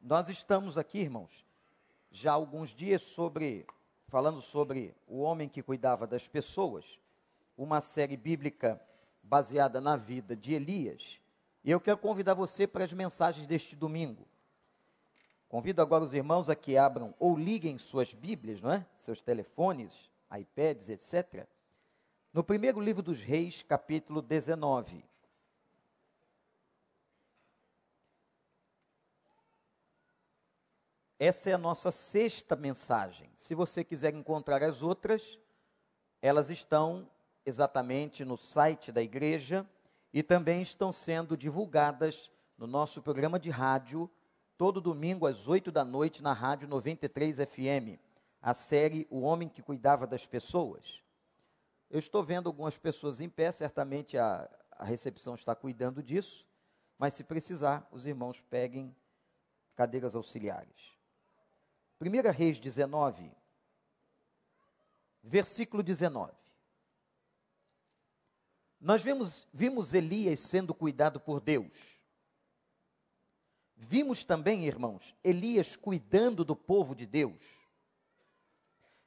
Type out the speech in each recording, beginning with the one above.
Nós estamos aqui, irmãos, já há alguns dias sobre falando sobre o homem que cuidava das pessoas, uma série bíblica baseada na vida de Elias. E eu quero convidar você para as mensagens deste domingo. Convido agora os irmãos a que abram ou liguem suas Bíblias, não é? Seus telefones, iPads, etc. No primeiro livro dos Reis, capítulo 19. Essa é a nossa sexta mensagem. Se você quiser encontrar as outras, elas estão exatamente no site da igreja e também estão sendo divulgadas no nosso programa de rádio, todo domingo às 8 da noite, na Rádio 93 FM, a série O Homem que Cuidava das Pessoas. Eu estou vendo algumas pessoas em pé, certamente a, a recepção está cuidando disso, mas se precisar, os irmãos peguem cadeiras auxiliares. 1 Reis 19, versículo 19. Nós vimos, vimos Elias sendo cuidado por Deus. Vimos também, irmãos, Elias cuidando do povo de Deus.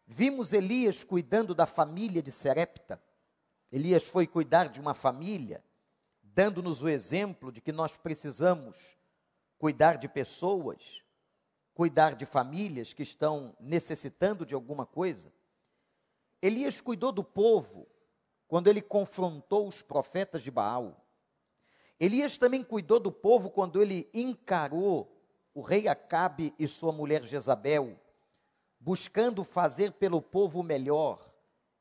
Vimos Elias cuidando da família de Serepta. Elias foi cuidar de uma família, dando-nos o exemplo de que nós precisamos cuidar de pessoas, cuidar de famílias que estão necessitando de alguma coisa. Elias cuidou do povo quando ele confrontou os profetas de Baal. Elias também cuidou do povo quando ele encarou o rei Acabe e sua mulher Jezabel, buscando fazer pelo povo o melhor.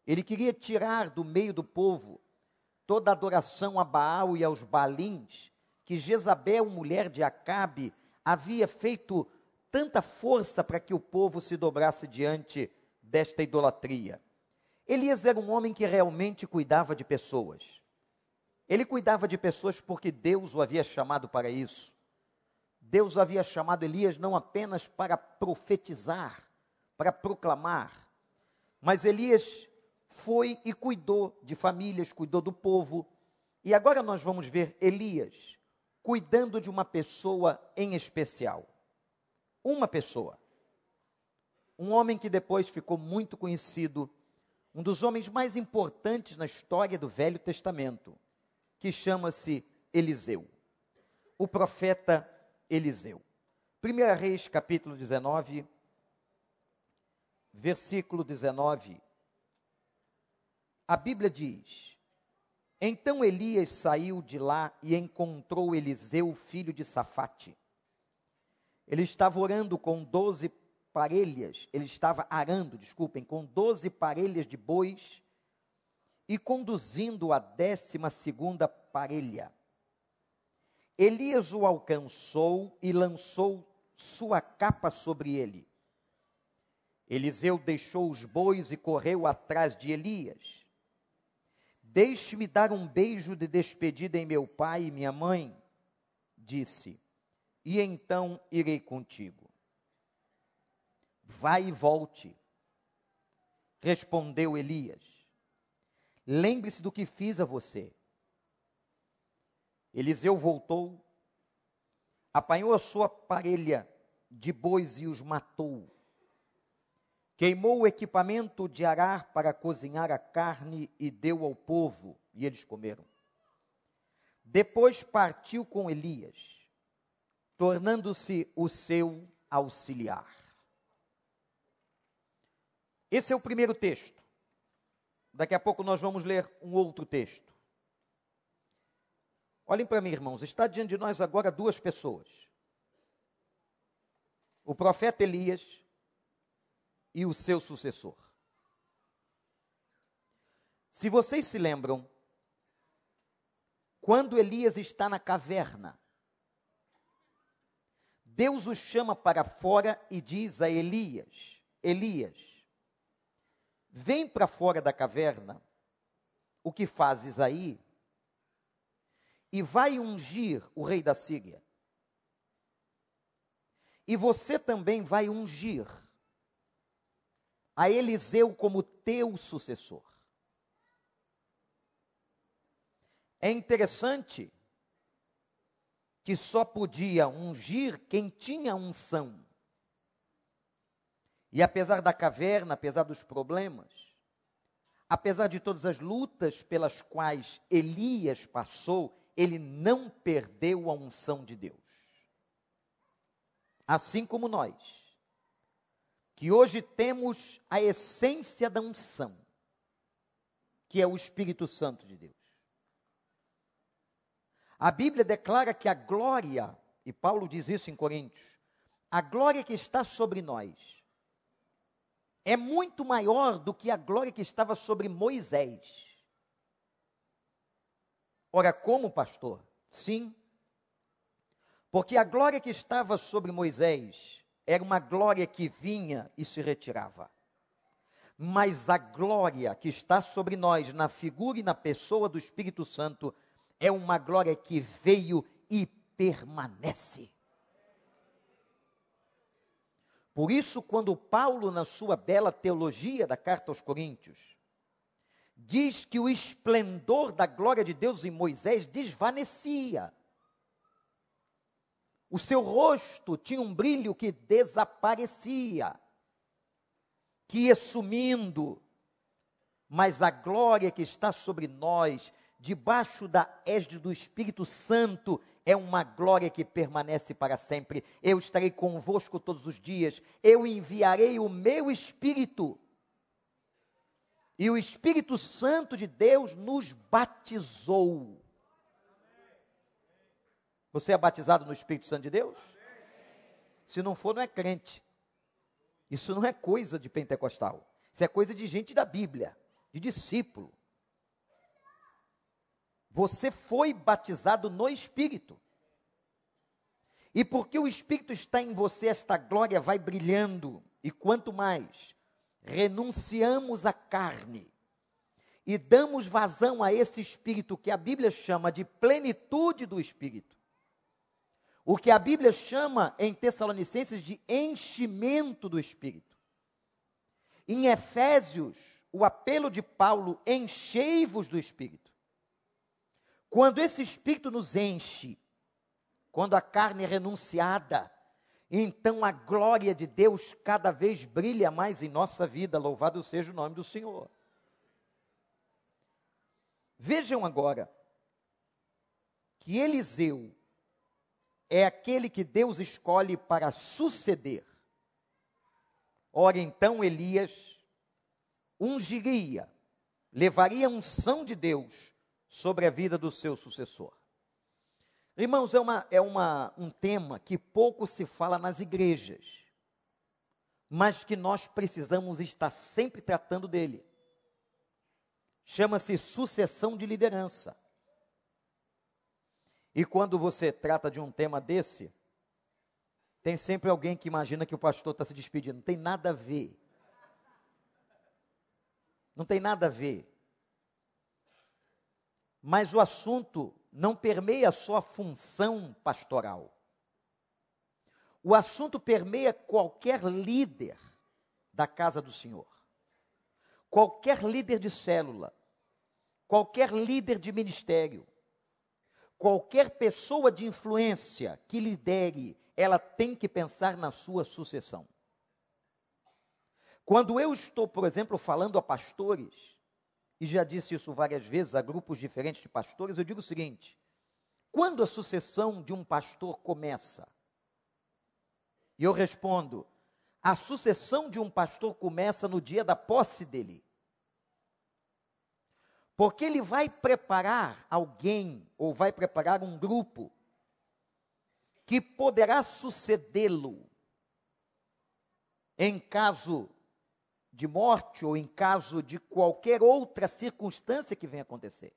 Ele queria tirar do meio do povo toda a adoração a Baal e aos Balins que Jezabel, mulher de Acabe, havia feito tanta força para que o povo se dobrasse diante desta idolatria. Elias era um homem que realmente cuidava de pessoas. Ele cuidava de pessoas porque Deus o havia chamado para isso. Deus havia chamado Elias não apenas para profetizar, para proclamar, mas Elias foi e cuidou de famílias, cuidou do povo. E agora nós vamos ver Elias cuidando de uma pessoa em especial uma pessoa. Um homem que depois ficou muito conhecido, um dos homens mais importantes na história do Velho Testamento, que chama-se Eliseu. O profeta Eliseu. 1 Reis, capítulo 19, versículo 19. A Bíblia diz: Então Elias saiu de lá e encontrou Eliseu, filho de Safate ele estava orando com doze parelhas, ele estava arando, desculpem, com doze parelhas de bois e conduzindo a décima segunda parelha. Elias o alcançou e lançou sua capa sobre ele. Eliseu deixou os bois e correu atrás de Elias. Deixe-me dar um beijo de despedida em meu pai e minha mãe, disse e então irei contigo. Vai e volte, respondeu Elias. Lembre-se do que fiz a você. Eliseu voltou, apanhou a sua parelha de bois e os matou. Queimou o equipamento de arar para cozinhar a carne e deu ao povo, e eles comeram. Depois partiu com Elias tornando-se o seu auxiliar. Esse é o primeiro texto. Daqui a pouco nós vamos ler um outro texto. Olhem para mim, irmãos, está diante de nós agora duas pessoas: o profeta Elias e o seu sucessor. Se vocês se lembram, quando Elias está na caverna, Deus o chama para fora e diz a Elias: Elias, vem para fora da caverna, o que fazes aí? E vai ungir o rei da Síria. E você também vai ungir a Eliseu como teu sucessor. É interessante que só podia ungir quem tinha unção. E apesar da caverna, apesar dos problemas, apesar de todas as lutas pelas quais Elias passou, ele não perdeu a unção de Deus. Assim como nós, que hoje temos a essência da unção, que é o Espírito Santo de Deus. A Bíblia declara que a glória, e Paulo diz isso em Coríntios, a glória que está sobre nós é muito maior do que a glória que estava sobre Moisés. Ora, como, pastor? Sim. Porque a glória que estava sobre Moisés era uma glória que vinha e se retirava. Mas a glória que está sobre nós, na figura e na pessoa do Espírito Santo, é uma glória que veio e permanece. Por isso, quando Paulo, na sua bela teologia da carta aos Coríntios, diz que o esplendor da glória de Deus em Moisés desvanecia. O seu rosto tinha um brilho que desaparecia, que ia sumindo, mas a glória que está sobre nós, debaixo da égide do Espírito Santo, é uma glória que permanece para sempre. Eu estarei convosco todos os dias, eu enviarei o meu Espírito. E o Espírito Santo de Deus nos batizou. Você é batizado no Espírito Santo de Deus? Se não for, não é crente. Isso não é coisa de pentecostal. Isso é coisa de gente da Bíblia, de discípulo. Você foi batizado no Espírito. E porque o Espírito está em você, esta glória vai brilhando. E quanto mais renunciamos à carne e damos vazão a esse Espírito que a Bíblia chama de plenitude do Espírito, o que a Bíblia chama em Tessalonicenses de enchimento do Espírito. Em Efésios, o apelo de Paulo, enchei-vos do Espírito. Quando esse espírito nos enche, quando a carne é renunciada, então a glória de Deus cada vez brilha mais em nossa vida, louvado seja o nome do Senhor. Vejam agora que Eliseu é aquele que Deus escolhe para suceder. Ora, então Elias ungiria, levaria a unção de Deus sobre a vida do seu sucessor. Irmãos, é, uma, é uma, um tema que pouco se fala nas igrejas, mas que nós precisamos estar sempre tratando dele. Chama-se sucessão de liderança. E quando você trata de um tema desse, tem sempre alguém que imagina que o pastor está se despedindo. Não tem nada a ver. Não tem nada a ver. Mas o assunto não permeia só a função pastoral. O assunto permeia qualquer líder da casa do Senhor. Qualquer líder de célula, qualquer líder de ministério, qualquer pessoa de influência que lidere, ela tem que pensar na sua sucessão. Quando eu estou, por exemplo, falando a pastores, e já disse isso várias vezes a grupos diferentes de pastores, eu digo o seguinte: quando a sucessão de um pastor começa? E eu respondo: a sucessão de um pastor começa no dia da posse dele. Porque ele vai preparar alguém, ou vai preparar um grupo, que poderá sucedê-lo em caso de morte ou em caso de qualquer outra circunstância que venha acontecer.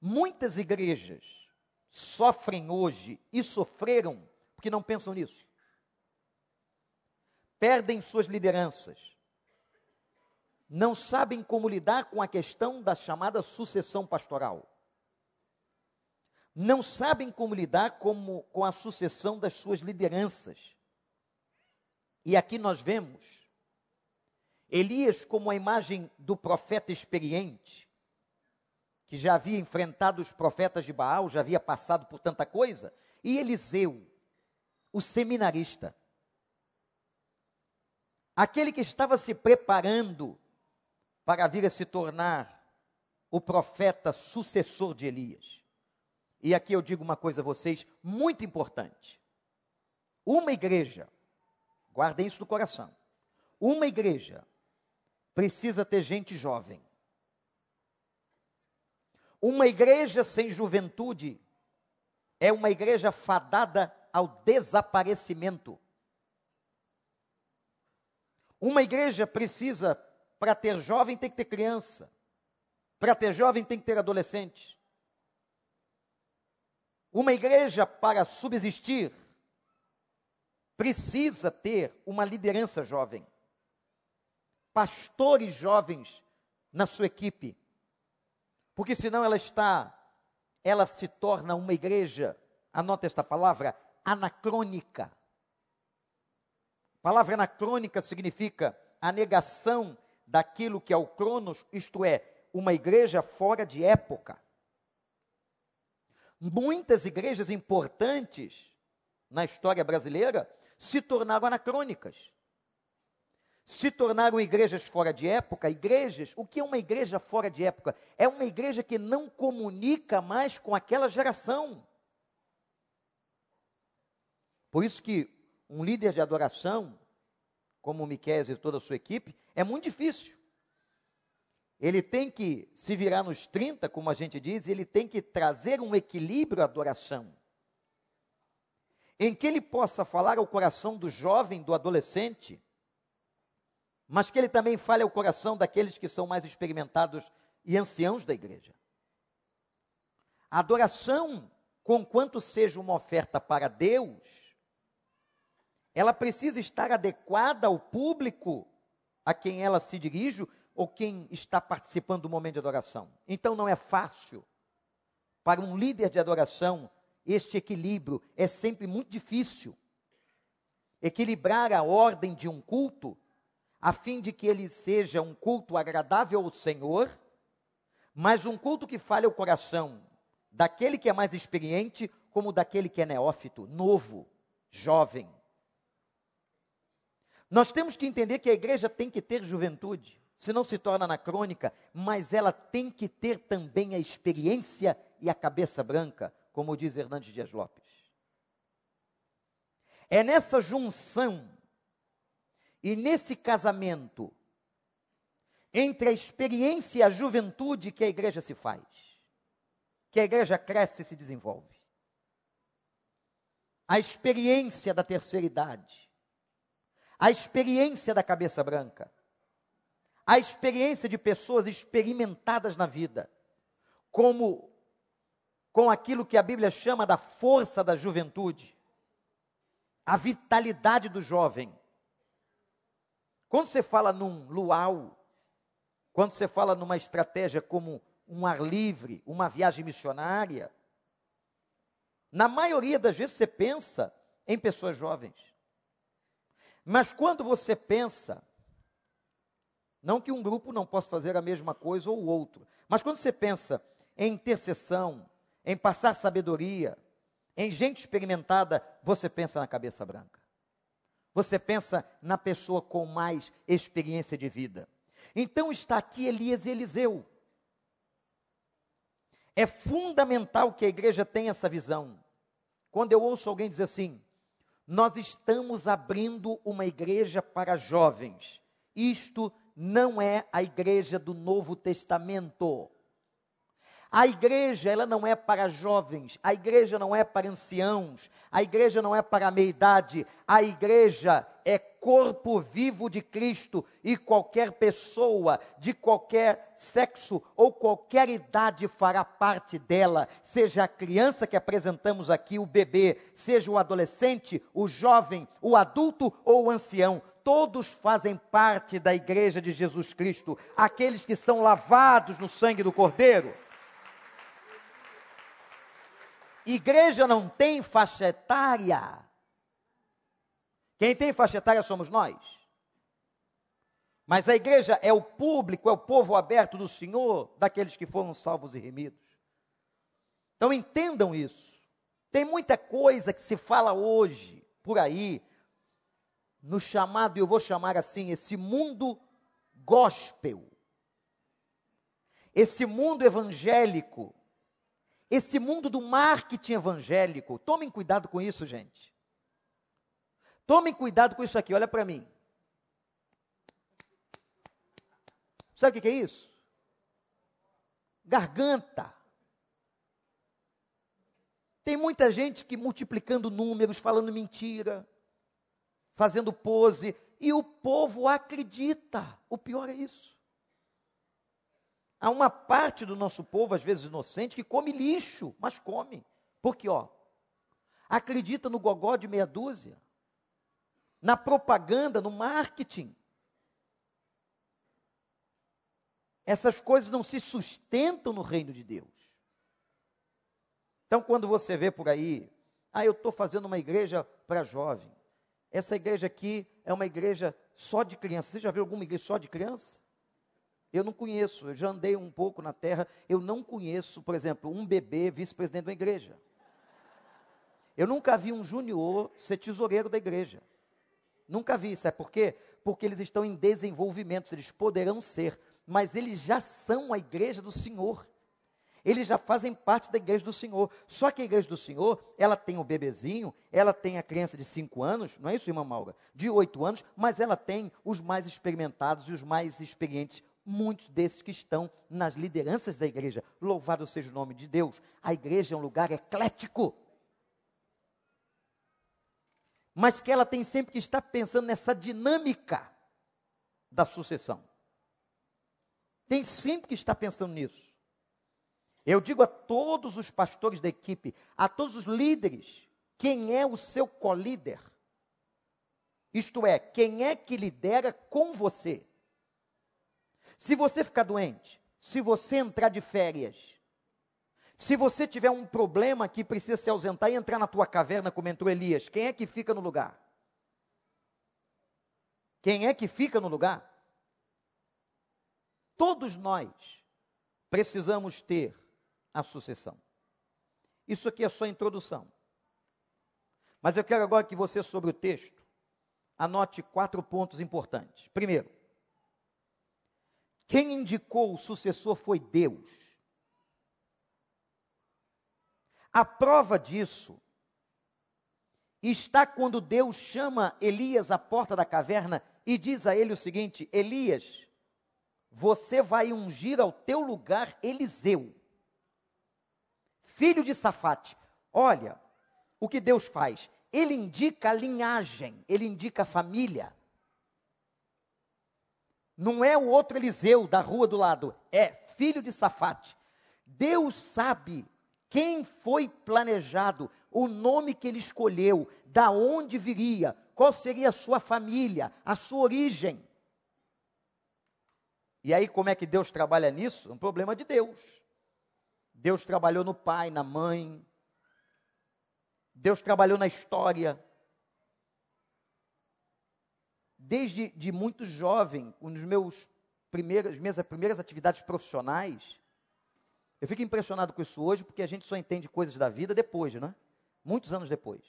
Muitas igrejas sofrem hoje e sofreram porque não pensam nisso. Perdem suas lideranças. Não sabem como lidar com a questão da chamada sucessão pastoral. Não sabem como lidar como, com a sucessão das suas lideranças. E aqui nós vemos Elias como a imagem do profeta experiente, que já havia enfrentado os profetas de Baal, já havia passado por tanta coisa, e Eliseu, o seminarista, aquele que estava se preparando para vir a se tornar o profeta sucessor de Elias. E aqui eu digo uma coisa a vocês muito importante. Uma igreja, guardem isso no coração, uma igreja precisa ter gente jovem. Uma igreja sem juventude é uma igreja fadada ao desaparecimento. Uma igreja precisa, para ter jovem, tem que ter criança. Para ter jovem, tem que ter adolescente. Uma igreja, para subsistir, precisa ter uma liderança jovem. Pastores jovens na sua equipe. Porque senão ela está, ela se torna uma igreja, anota esta palavra, anacrônica. A palavra anacrônica significa a negação daquilo que é o cronos, isto é, uma igreja fora de época. Muitas igrejas importantes na história brasileira se tornaram anacrônicas. Se tornaram igrejas fora de época, igrejas, o que é uma igreja fora de época? É uma igreja que não comunica mais com aquela geração. Por isso que um líder de adoração, como o Miquel e toda a sua equipe, é muito difícil. Ele tem que se virar nos 30, como a gente diz, ele tem que trazer um equilíbrio à adoração. Em que ele possa falar ao coração do jovem, do adolescente, mas que ele também fale ao coração daqueles que são mais experimentados e anciãos da igreja. A adoração, conquanto seja uma oferta para Deus, ela precisa estar adequada ao público a quem ela se dirige ou quem está participando do momento de adoração. Então não é fácil para um líder de adoração este equilíbrio, é sempre muito difícil. Equilibrar a ordem de um culto, a fim de que ele seja um culto agradável ao Senhor, mas um culto que fale o coração daquele que é mais experiente, como daquele que é neófito, novo, jovem. Nós temos que entender que a igreja tem que ter juventude, senão se torna anacrônica, mas ela tem que ter também a experiência e a cabeça branca, como diz Hernandes Dias Lopes. É nessa junção e nesse casamento entre a experiência e a juventude que a igreja se faz, que a igreja cresce e se desenvolve. A experiência da terceira idade, a experiência da cabeça branca, a experiência de pessoas experimentadas na vida, como com aquilo que a Bíblia chama da força da juventude, a vitalidade do jovem. Quando você fala num luau, quando você fala numa estratégia como um ar livre, uma viagem missionária, na maioria das vezes você pensa em pessoas jovens. Mas quando você pensa, não que um grupo não possa fazer a mesma coisa ou outro, mas quando você pensa em intercessão, em passar sabedoria, em gente experimentada, você pensa na cabeça branca. Você pensa na pessoa com mais experiência de vida. Então está aqui Elias e Eliseu. É fundamental que a igreja tenha essa visão. Quando eu ouço alguém dizer assim, nós estamos abrindo uma igreja para jovens. Isto não é a igreja do Novo Testamento. A igreja, ela não é para jovens, a igreja não é para anciãos, a igreja não é para meia-idade, a igreja é corpo vivo de Cristo e qualquer pessoa de qualquer sexo ou qualquer idade fará parte dela, seja a criança que apresentamos aqui, o bebê, seja o adolescente, o jovem, o adulto ou o ancião, todos fazem parte da igreja de Jesus Cristo, aqueles que são lavados no sangue do Cordeiro. Igreja não tem faixa etária. Quem tem faixa etária somos nós. Mas a igreja é o público, é o povo aberto do Senhor, daqueles que foram salvos e remidos. Então entendam isso. Tem muita coisa que se fala hoje por aí, no chamado, eu vou chamar assim, esse mundo gospel, esse mundo evangélico, esse mundo do marketing evangélico. Tomem cuidado com isso, gente. Tomem cuidado com isso aqui, olha para mim. Sabe o que é isso? Garganta. Tem muita gente que multiplicando números, falando mentira, fazendo pose, e o povo acredita. O pior é isso. Há uma parte do nosso povo, às vezes inocente, que come lixo, mas come. Porque, ó, acredita no gogó de meia dúzia, na propaganda, no marketing. Essas coisas não se sustentam no reino de Deus. Então, quando você vê por aí, ah, eu estou fazendo uma igreja para jovem. Essa igreja aqui é uma igreja só de criança. Você já viu alguma igreja só de criança? Eu não conheço, eu já andei um pouco na terra, eu não conheço, por exemplo, um bebê vice-presidente de uma igreja. Eu nunca vi um junior ser tesoureiro da igreja. Nunca vi, sabe por quê? Porque eles estão em desenvolvimento, eles poderão ser mas eles já são a igreja do Senhor. Eles já fazem parte da igreja do Senhor. Só que a igreja do Senhor, ela tem o bebezinho, ela tem a criança de 5 anos, não é isso, irmã Maura? De 8 anos, mas ela tem os mais experimentados e os mais experientes, muitos desses que estão nas lideranças da igreja. Louvado seja o nome de Deus. A igreja é um lugar eclético. Mas que ela tem sempre que estar pensando nessa dinâmica da sucessão. Tem sempre que estar pensando nisso. Eu digo a todos os pastores da equipe, a todos os líderes, quem é o seu colíder? Isto é, quem é que lidera com você? Se você ficar doente, se você entrar de férias, se você tiver um problema que precisa se ausentar e entrar na tua caverna, como entrou Elias, quem é que fica no lugar? Quem é que fica no lugar? Todos nós precisamos ter a sucessão. Isso aqui é só introdução. Mas eu quero agora que você, sobre o texto, anote quatro pontos importantes. Primeiro, quem indicou o sucessor foi Deus. A prova disso está quando Deus chama Elias à porta da caverna e diz a ele o seguinte: Elias, você vai ungir ao teu lugar Eliseu, filho de Safate. Olha o que Deus faz. Ele indica a linhagem, ele indica a família. Não é o outro Eliseu da rua do lado, é filho de Safate. Deus sabe quem foi planejado, o nome que ele escolheu, da onde viria, qual seria a sua família, a sua origem. E aí, como é que Deus trabalha nisso? Um problema de Deus. Deus trabalhou no pai, na mãe. Deus trabalhou na história. Desde de muito jovem, nos meus minhas primeiras atividades profissionais, eu fico impressionado com isso hoje, porque a gente só entende coisas da vida depois, né? Muitos anos depois.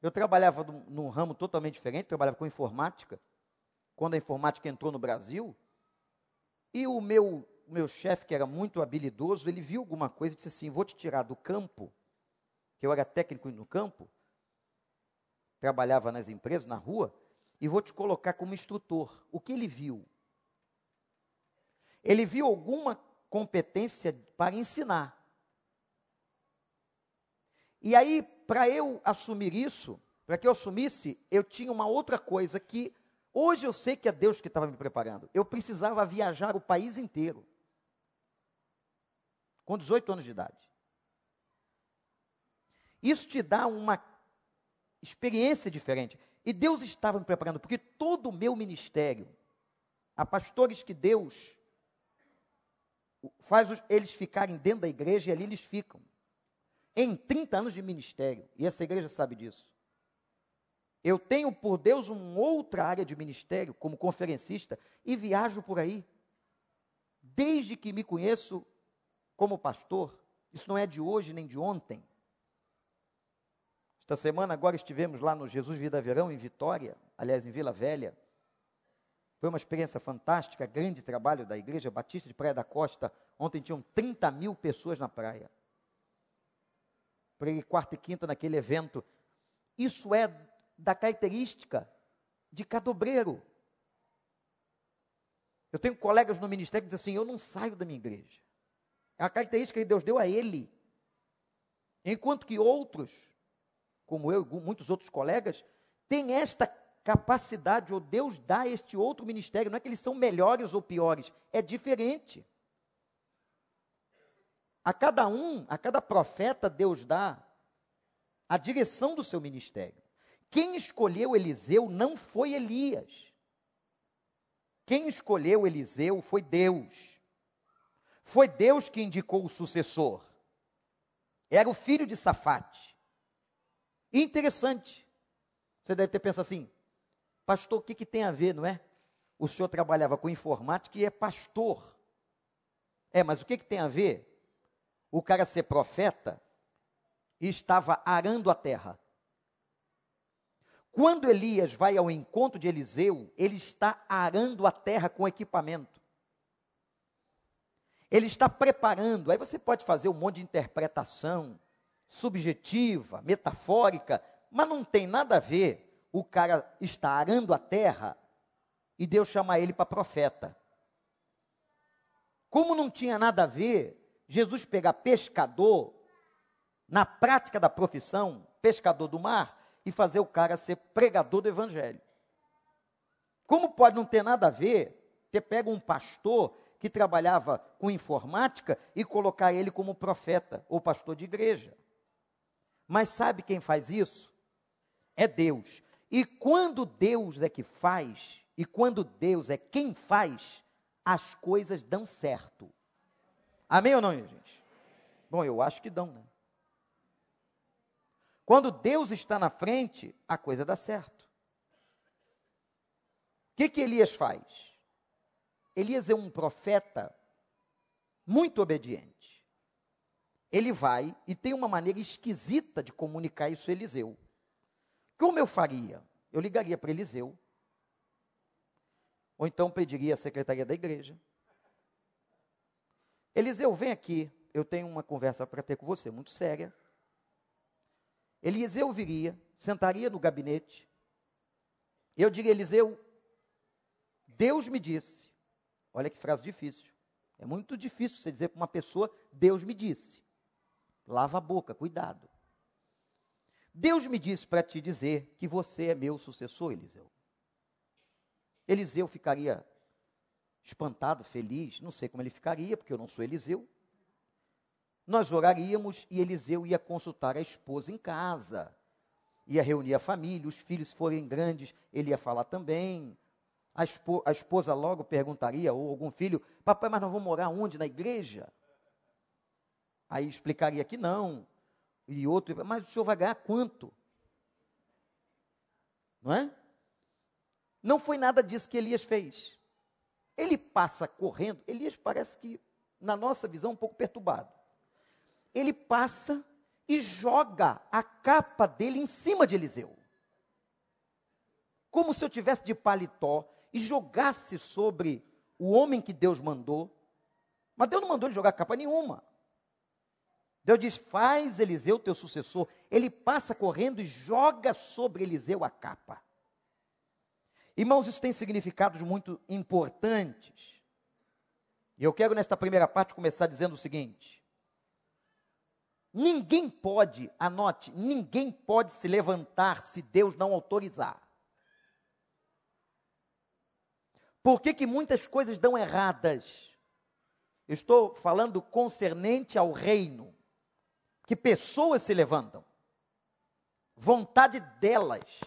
Eu trabalhava num, num ramo totalmente diferente, trabalhava com informática quando a informática entrou no Brasil, e o meu, meu chefe, que era muito habilidoso, ele viu alguma coisa e disse assim: Vou te tirar do campo, que eu era técnico no campo, trabalhava nas empresas, na rua, e vou te colocar como instrutor. O que ele viu? Ele viu alguma competência para ensinar. E aí, para eu assumir isso, para que eu assumisse, eu tinha uma outra coisa que Hoje eu sei que é Deus que estava me preparando. Eu precisava viajar o país inteiro. Com 18 anos de idade. Isso te dá uma experiência diferente. E Deus estava me preparando, porque todo o meu ministério, há pastores que Deus faz eles ficarem dentro da igreja e ali eles ficam. Em 30 anos de ministério, e essa igreja sabe disso. Eu tenho por Deus uma outra área de ministério, como conferencista, e viajo por aí. Desde que me conheço como pastor, isso não é de hoje nem de ontem. Esta semana agora estivemos lá no Jesus Vida Verão, em Vitória, aliás, em Vila Velha. Foi uma experiência fantástica, grande trabalho da Igreja Batista de Praia da Costa. Ontem tinham 30 mil pessoas na praia. Preguei quarta e quinta naquele evento. Isso é da característica de cada obreiro. Eu tenho colegas no ministério que dizem assim: eu não saio da minha igreja. É a característica que Deus deu a ele. Enquanto que outros, como eu e muitos outros colegas, têm esta capacidade, ou Deus dá este outro ministério. Não é que eles são melhores ou piores, é diferente. A cada um, a cada profeta, Deus dá a direção do seu ministério. Quem escolheu Eliseu não foi Elias. Quem escolheu Eliseu foi Deus. Foi Deus que indicou o sucessor. Era o filho de Safate. Interessante. Você deve ter pensado assim, pastor, o que, que tem a ver, não é? O senhor trabalhava com informática e é pastor. É, mas o que, que tem a ver o cara ser profeta e estava arando a terra? Quando Elias vai ao encontro de Eliseu, ele está arando a terra com equipamento. Ele está preparando. Aí você pode fazer um monte de interpretação subjetiva, metafórica, mas não tem nada a ver. O cara está arando a terra e Deus chama ele para profeta. Como não tinha nada a ver Jesus pegar pescador na prática da profissão, pescador do mar, e fazer o cara ser pregador do evangelho. Como pode não ter nada a ver ter pego um pastor que trabalhava com informática e colocar ele como profeta ou pastor de igreja? Mas sabe quem faz isso? É Deus. E quando Deus é que faz, e quando Deus é quem faz, as coisas dão certo. Amém ou não, gente? Bom, eu acho que dão, né? Quando Deus está na frente, a coisa dá certo. O que, que Elias faz? Elias é um profeta muito obediente. Ele vai e tem uma maneira esquisita de comunicar isso a Eliseu. Como eu faria? Eu ligaria para Eliseu. Ou então pediria a secretaria da igreja. Eliseu, vem aqui. Eu tenho uma conversa para ter com você, muito séria. Eliseu viria, sentaria no gabinete. Eu diria, Eliseu, Deus me disse. Olha que frase difícil. É muito difícil você dizer para uma pessoa, Deus me disse. Lava a boca, cuidado. Deus me disse para te dizer que você é meu sucessor, Eliseu. Eliseu ficaria espantado, feliz, não sei como ele ficaria, porque eu não sou Eliseu nós oraríamos e Eliseu ia consultar a esposa em casa, ia reunir a família, os filhos forem grandes, ele ia falar também. A, espo, a esposa logo perguntaria, ou algum filho, papai, mas nós vamos morar onde? Na igreja? Aí explicaria que não. E outro, mas o senhor vai ganhar quanto? Não é? Não foi nada disso que Elias fez. Ele passa correndo, Elias parece que, na nossa visão, um pouco perturbado ele passa e joga a capa dele em cima de Eliseu. Como se eu tivesse de paletó e jogasse sobre o homem que Deus mandou. Mas Deus não mandou ele jogar capa nenhuma. Deus diz: Faz Eliseu teu sucessor. Ele passa correndo e joga sobre Eliseu a capa. Irmãos, isso tem significados muito importantes. E eu quero, nesta primeira parte, começar dizendo o seguinte: Ninguém pode, anote, ninguém pode se levantar se Deus não autorizar. Por que, que muitas coisas dão erradas? Estou falando concernente ao reino. Que pessoas se levantam. Vontade delas.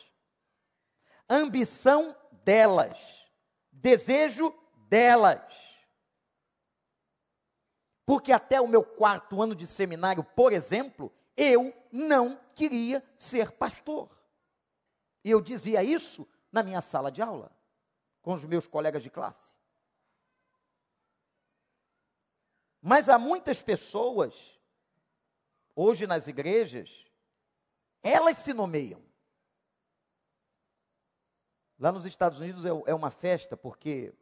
Ambição delas. Desejo delas. Porque até o meu quarto ano de seminário, por exemplo, eu não queria ser pastor. E eu dizia isso na minha sala de aula, com os meus colegas de classe. Mas há muitas pessoas, hoje nas igrejas, elas se nomeiam. Lá nos Estados Unidos é, é uma festa, porque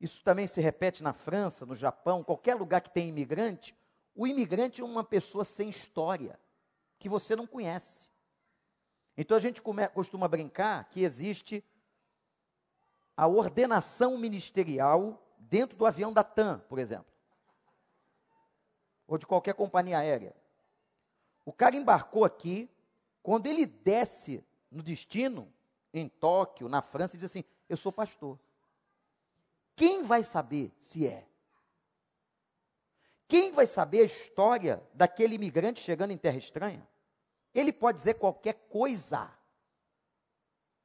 isso também se repete na França, no Japão, qualquer lugar que tem imigrante. O imigrante é uma pessoa sem história, que você não conhece. Então a gente come, costuma brincar que existe a ordenação ministerial dentro do avião da TAM, por exemplo, ou de qualquer companhia aérea. O cara embarcou aqui, quando ele desce no destino, em Tóquio, na França, e diz assim: Eu sou pastor. Quem vai saber se é? Quem vai saber a história daquele imigrante chegando em terra estranha? Ele pode dizer qualquer coisa.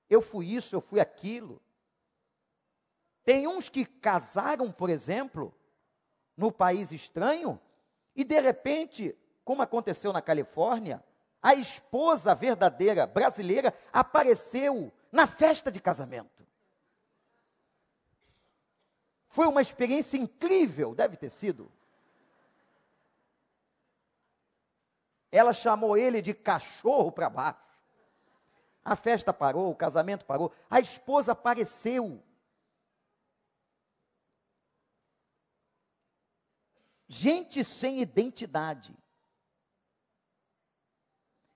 Eu fui isso, eu fui aquilo. Tem uns que casaram, por exemplo, no país estranho, e de repente, como aconteceu na Califórnia, a esposa verdadeira brasileira apareceu na festa de casamento. Foi uma experiência incrível, deve ter sido. Ela chamou ele de cachorro para baixo. A festa parou, o casamento parou, a esposa apareceu. Gente sem identidade.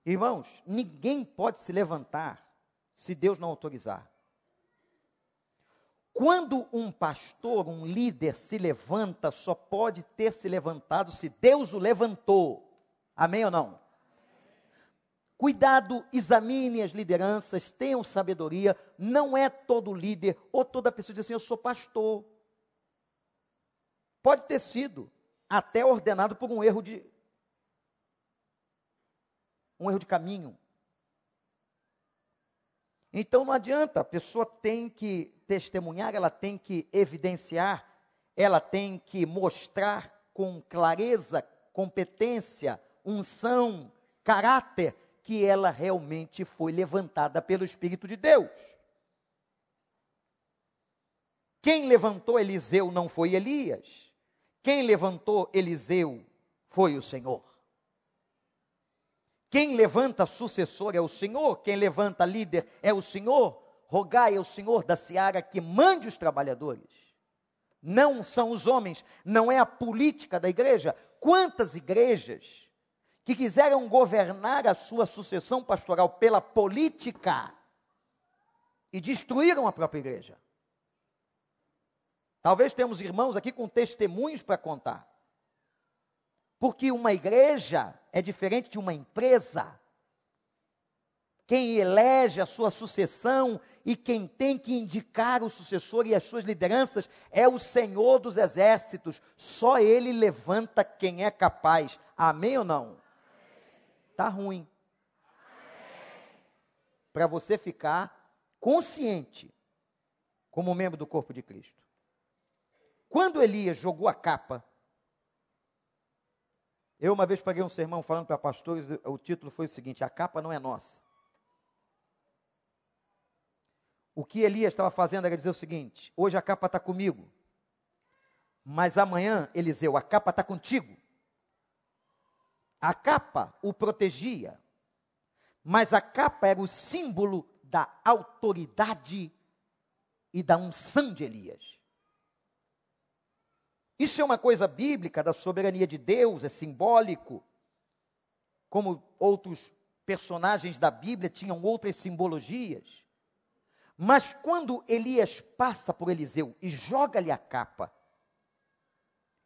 Irmãos, ninguém pode se levantar se Deus não autorizar. Quando um pastor, um líder se levanta, só pode ter se levantado se Deus o levantou. Amém ou não? Cuidado, examine as lideranças, tenham sabedoria. Não é todo líder ou toda pessoa diz assim: Eu sou pastor. Pode ter sido até ordenado por um erro de um erro de caminho. Então não adianta, a pessoa tem que testemunhar, ela tem que evidenciar, ela tem que mostrar com clareza, competência, unção, caráter, que ela realmente foi levantada pelo Espírito de Deus. Quem levantou Eliseu não foi Elias. Quem levantou Eliseu foi o Senhor. Quem levanta sucessor é o Senhor, quem levanta líder é o Senhor. Rogai ao Senhor da seara que mande os trabalhadores. Não são os homens, não é a política da igreja. Quantas igrejas que quiseram governar a sua sucessão pastoral pela política e destruíram a própria igreja? Talvez temos irmãos aqui com testemunhos para contar. Porque uma igreja é diferente de uma empresa. Quem elege a sua sucessão e quem tem que indicar o sucessor e as suas lideranças é o Senhor dos exércitos. Só ele levanta quem é capaz. Amém ou não? Tá ruim. Para você ficar consciente como membro do corpo de Cristo. Quando Elias jogou a capa eu uma vez paguei um sermão falando para pastores, o título foi o seguinte: A capa não é nossa. O que Elias estava fazendo era dizer o seguinte: Hoje a capa está comigo, mas amanhã, Eliseu, a capa está contigo. A capa o protegia, mas a capa era o símbolo da autoridade e da unção de Elias. Isso é uma coisa bíblica da soberania de Deus, é simbólico. Como outros personagens da Bíblia tinham outras simbologias. Mas quando Elias passa por Eliseu e joga-lhe a capa,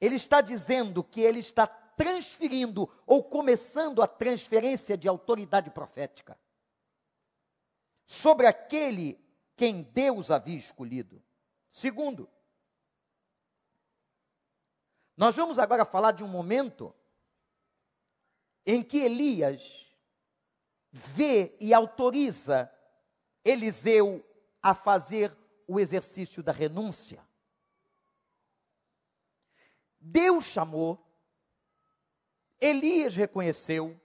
ele está dizendo que ele está transferindo ou começando a transferência de autoridade profética sobre aquele quem Deus havia escolhido. Segundo, nós vamos agora falar de um momento em que Elias vê e autoriza Eliseu a fazer o exercício da renúncia. Deus chamou, Elias reconheceu,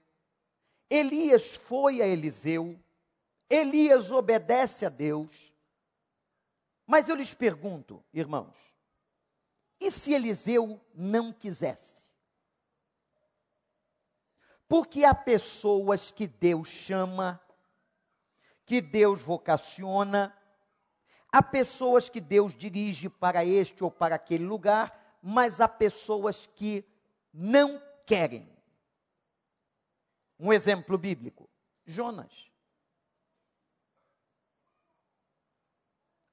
Elias foi a Eliseu, Elias obedece a Deus. Mas eu lhes pergunto, irmãos, e se Eliseu não quisesse? Porque há pessoas que Deus chama, que Deus vocaciona, há pessoas que Deus dirige para este ou para aquele lugar, mas há pessoas que não querem. Um exemplo bíblico: Jonas.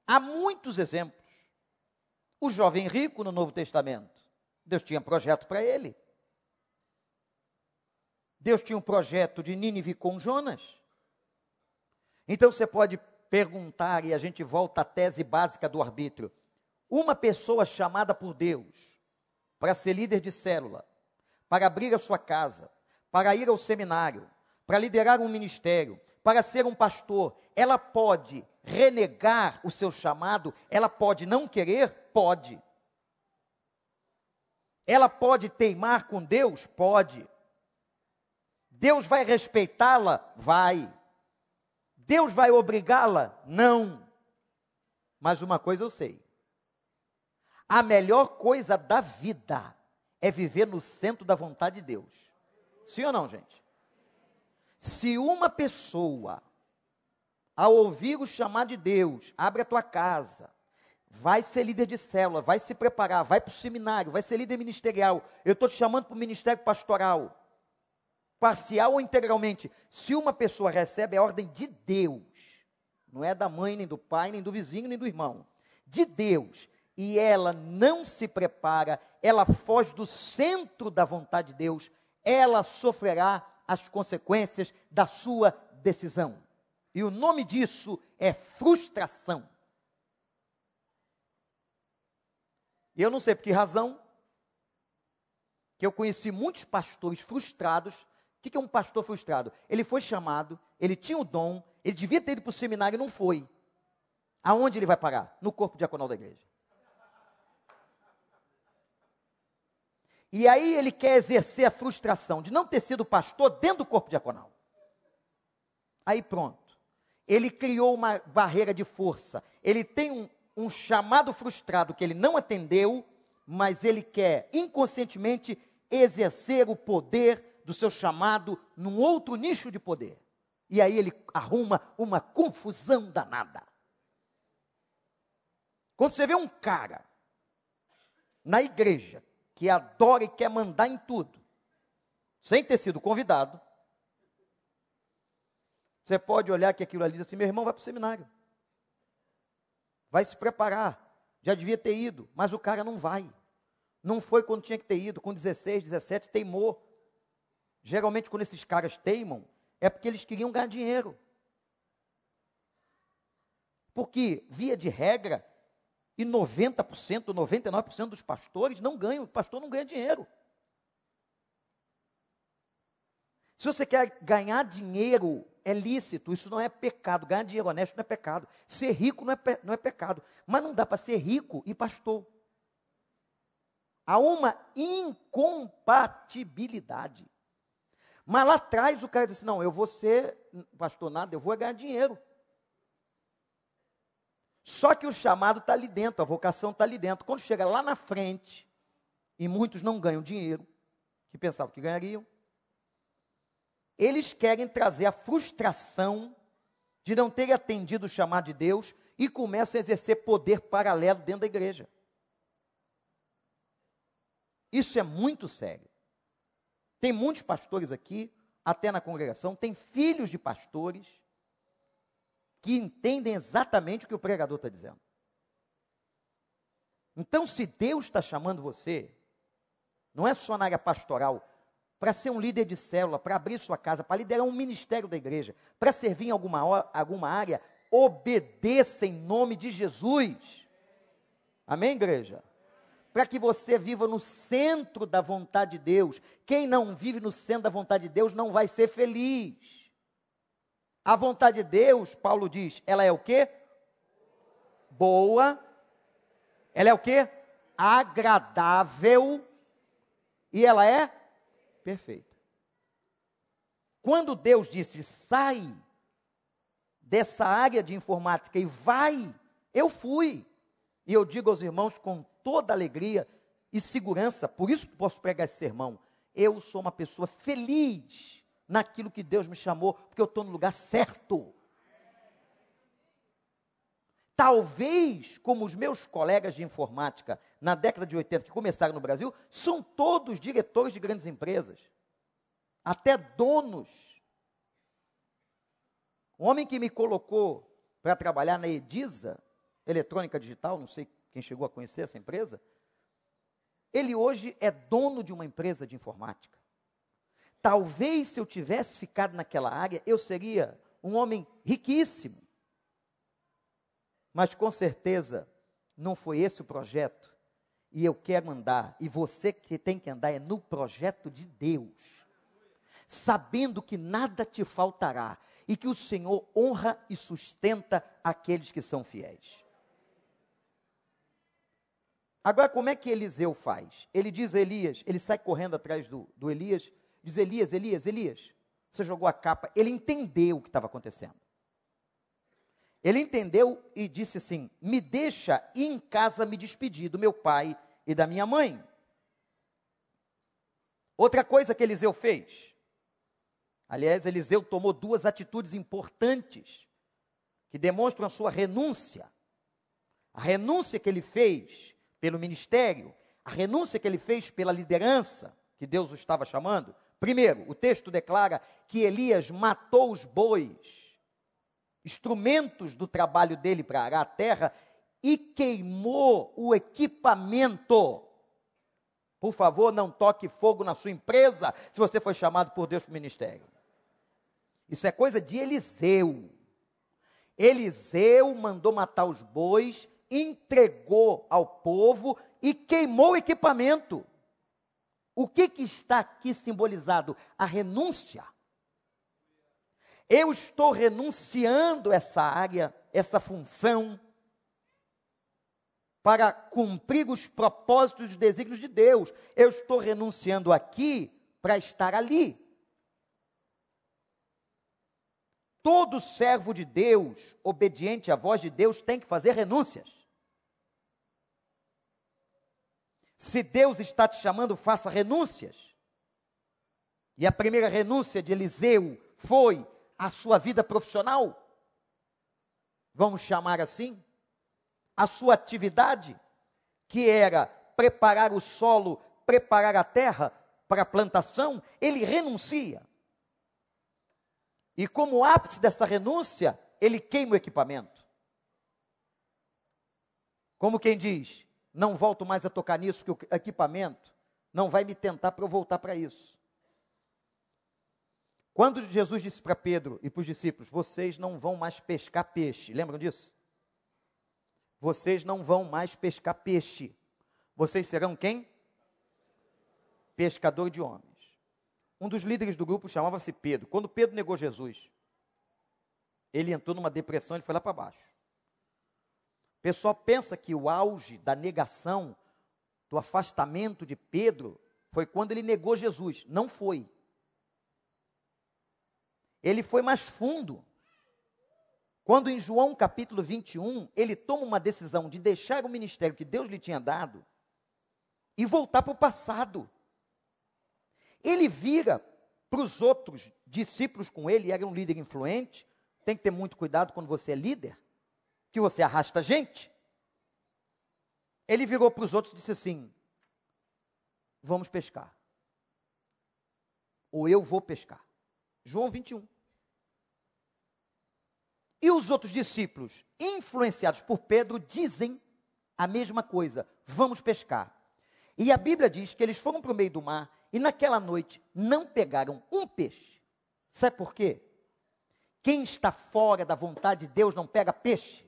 Há muitos exemplos. O jovem rico no Novo Testamento, Deus tinha projeto para ele. Deus tinha um projeto de Nínive com Jonas. Então você pode perguntar, e a gente volta à tese básica do arbítrio: uma pessoa chamada por Deus para ser líder de célula, para abrir a sua casa, para ir ao seminário, para liderar um ministério, para ser um pastor, ela pode renegar o seu chamado, ela pode não querer? Pode. Ela pode teimar com Deus? Pode. Deus vai respeitá-la? Vai. Deus vai obrigá-la? Não. Mas uma coisa eu sei: a melhor coisa da vida é viver no centro da vontade de Deus. Sim ou não, gente? Se uma pessoa, ao ouvir o chamar de Deus, abre a tua casa, vai ser líder de célula, vai se preparar, vai para o seminário, vai ser líder ministerial, eu estou te chamando para o ministério pastoral, parcial ou integralmente, se uma pessoa recebe a ordem de Deus, não é da mãe, nem do pai, nem do vizinho, nem do irmão, de Deus, e ela não se prepara, ela foge do centro da vontade de Deus, ela sofrerá as consequências da sua decisão. E o nome disso é frustração. E eu não sei por que razão que eu conheci muitos pastores frustrados o que é um pastor frustrado? Ele foi chamado, ele tinha o dom, ele devia ter ido para o seminário e não foi. Aonde ele vai parar? No corpo diaconal da igreja. E aí ele quer exercer a frustração de não ter sido pastor dentro do corpo diaconal. Aí pronto. Ele criou uma barreira de força. Ele tem um, um chamado frustrado que ele não atendeu, mas ele quer inconscientemente exercer o poder do seu chamado num outro nicho de poder. E aí ele arruma uma confusão danada. Quando você vê um cara na igreja que adora e quer mandar em tudo, sem ter sido convidado, você pode olhar que aquilo ali diz assim: meu irmão vai para o seminário, vai se preparar, já devia ter ido, mas o cara não vai. Não foi quando tinha que ter ido, com 16, 17, teimou. Geralmente, quando esses caras teimam, é porque eles queriam ganhar dinheiro. Porque, via de regra, e 90%, 99% dos pastores não ganham, o pastor não ganha dinheiro. Se você quer ganhar dinheiro, é lícito, isso não é pecado. Ganhar dinheiro honesto não é pecado. Ser rico não é, não é pecado. Mas não dá para ser rico e pastor. Há uma incompatibilidade. Mas lá atrás o cara disse: Não, eu vou ser pastor nada, eu vou ganhar dinheiro. Só que o chamado está ali dentro, a vocação está ali dentro. Quando chega lá na frente, e muitos não ganham dinheiro, que pensavam que ganhariam, eles querem trazer a frustração de não ter atendido o chamado de Deus e começam a exercer poder paralelo dentro da igreja. Isso é muito sério. Tem muitos pastores aqui, até na congregação, tem filhos de pastores que entendem exatamente o que o pregador está dizendo. Então, se Deus está chamando você, não é só na área pastoral, para ser um líder de célula, para abrir sua casa, para liderar um ministério da igreja, para servir em alguma, alguma área, obedeça em nome de Jesus. Amém, igreja? para que você viva no centro da vontade de Deus. Quem não vive no centro da vontade de Deus não vai ser feliz. A vontade de Deus, Paulo diz, ela é o quê? Boa. Ela é o quê? Agradável. E ela é perfeita. Quando Deus disse: "Sai dessa área de informática e vai. Eu fui. E eu digo aos irmãos com toda alegria e segurança, por isso que posso pregar esse sermão. Eu sou uma pessoa feliz naquilo que Deus me chamou, porque eu estou no lugar certo. Talvez, como os meus colegas de informática na década de 80 que começaram no Brasil, são todos diretores de grandes empresas, até donos. O homem que me colocou para trabalhar na Edisa, eletrônica digital, não sei quem chegou a conhecer essa empresa, ele hoje é dono de uma empresa de informática. Talvez se eu tivesse ficado naquela área, eu seria um homem riquíssimo. Mas com certeza não foi esse o projeto. E eu quero andar, e você que tem que andar é no projeto de Deus. Sabendo que nada te faltará e que o Senhor honra e sustenta aqueles que são fiéis. Agora, como é que Eliseu faz? Ele diz a Elias, ele sai correndo atrás do, do Elias, diz: Elias, Elias, Elias, você jogou a capa. Ele entendeu o que estava acontecendo. Ele entendeu e disse assim: Me deixa ir em casa me despedir do meu pai e da minha mãe. Outra coisa que Eliseu fez. Aliás, Eliseu tomou duas atitudes importantes que demonstram a sua renúncia. A renúncia que ele fez pelo ministério, a renúncia que ele fez pela liderança que Deus o estava chamando. Primeiro, o texto declara que Elias matou os bois instrumentos do trabalho dele para arar a terra e queimou o equipamento. Por favor, não toque fogo na sua empresa se você foi chamado por Deus para o ministério. Isso é coisa de Eliseu. Eliseu mandou matar os bois, entregou ao povo e queimou o equipamento. O que, que está aqui simbolizado? A renúncia. Eu estou renunciando essa área, essa função, para cumprir os propósitos e os desígnios de Deus. Eu estou renunciando aqui para estar ali. Todo servo de Deus, obediente à voz de Deus, tem que fazer renúncias. Se Deus está te chamando, faça renúncias. E a primeira renúncia de Eliseu foi a sua vida profissional, vamos chamar assim, a sua atividade, que era preparar o solo, preparar a terra para a plantação, ele renuncia. E como ápice dessa renúncia, ele queima o equipamento. Como quem diz, não volto mais a tocar nisso, porque o equipamento não vai me tentar para eu voltar para isso. Quando Jesus disse para Pedro e para os discípulos: Vocês não vão mais pescar peixe, lembram disso? Vocês não vão mais pescar peixe. Vocês serão quem? Pescador de homens. Um dos líderes do grupo chamava-se Pedro. Quando Pedro negou Jesus, ele entrou numa depressão, ele foi lá para baixo. O pessoal pensa que o auge da negação, do afastamento de Pedro, foi quando ele negou Jesus. Não foi ele foi mais fundo. Quando em João capítulo 21, ele toma uma decisão de deixar o ministério que Deus lhe tinha dado e voltar para o passado. Ele vira para os outros discípulos com ele, era um líder influente, tem que ter muito cuidado quando você é líder, que você arrasta gente. Ele virou para os outros e disse assim: Vamos pescar. Ou eu vou pescar. João 21. E os outros discípulos, influenciados por Pedro, dizem a mesma coisa: vamos pescar. E a Bíblia diz que eles foram para o meio do mar e naquela noite não pegaram um peixe. Sabe por quê? Quem está fora da vontade de Deus não pega peixe.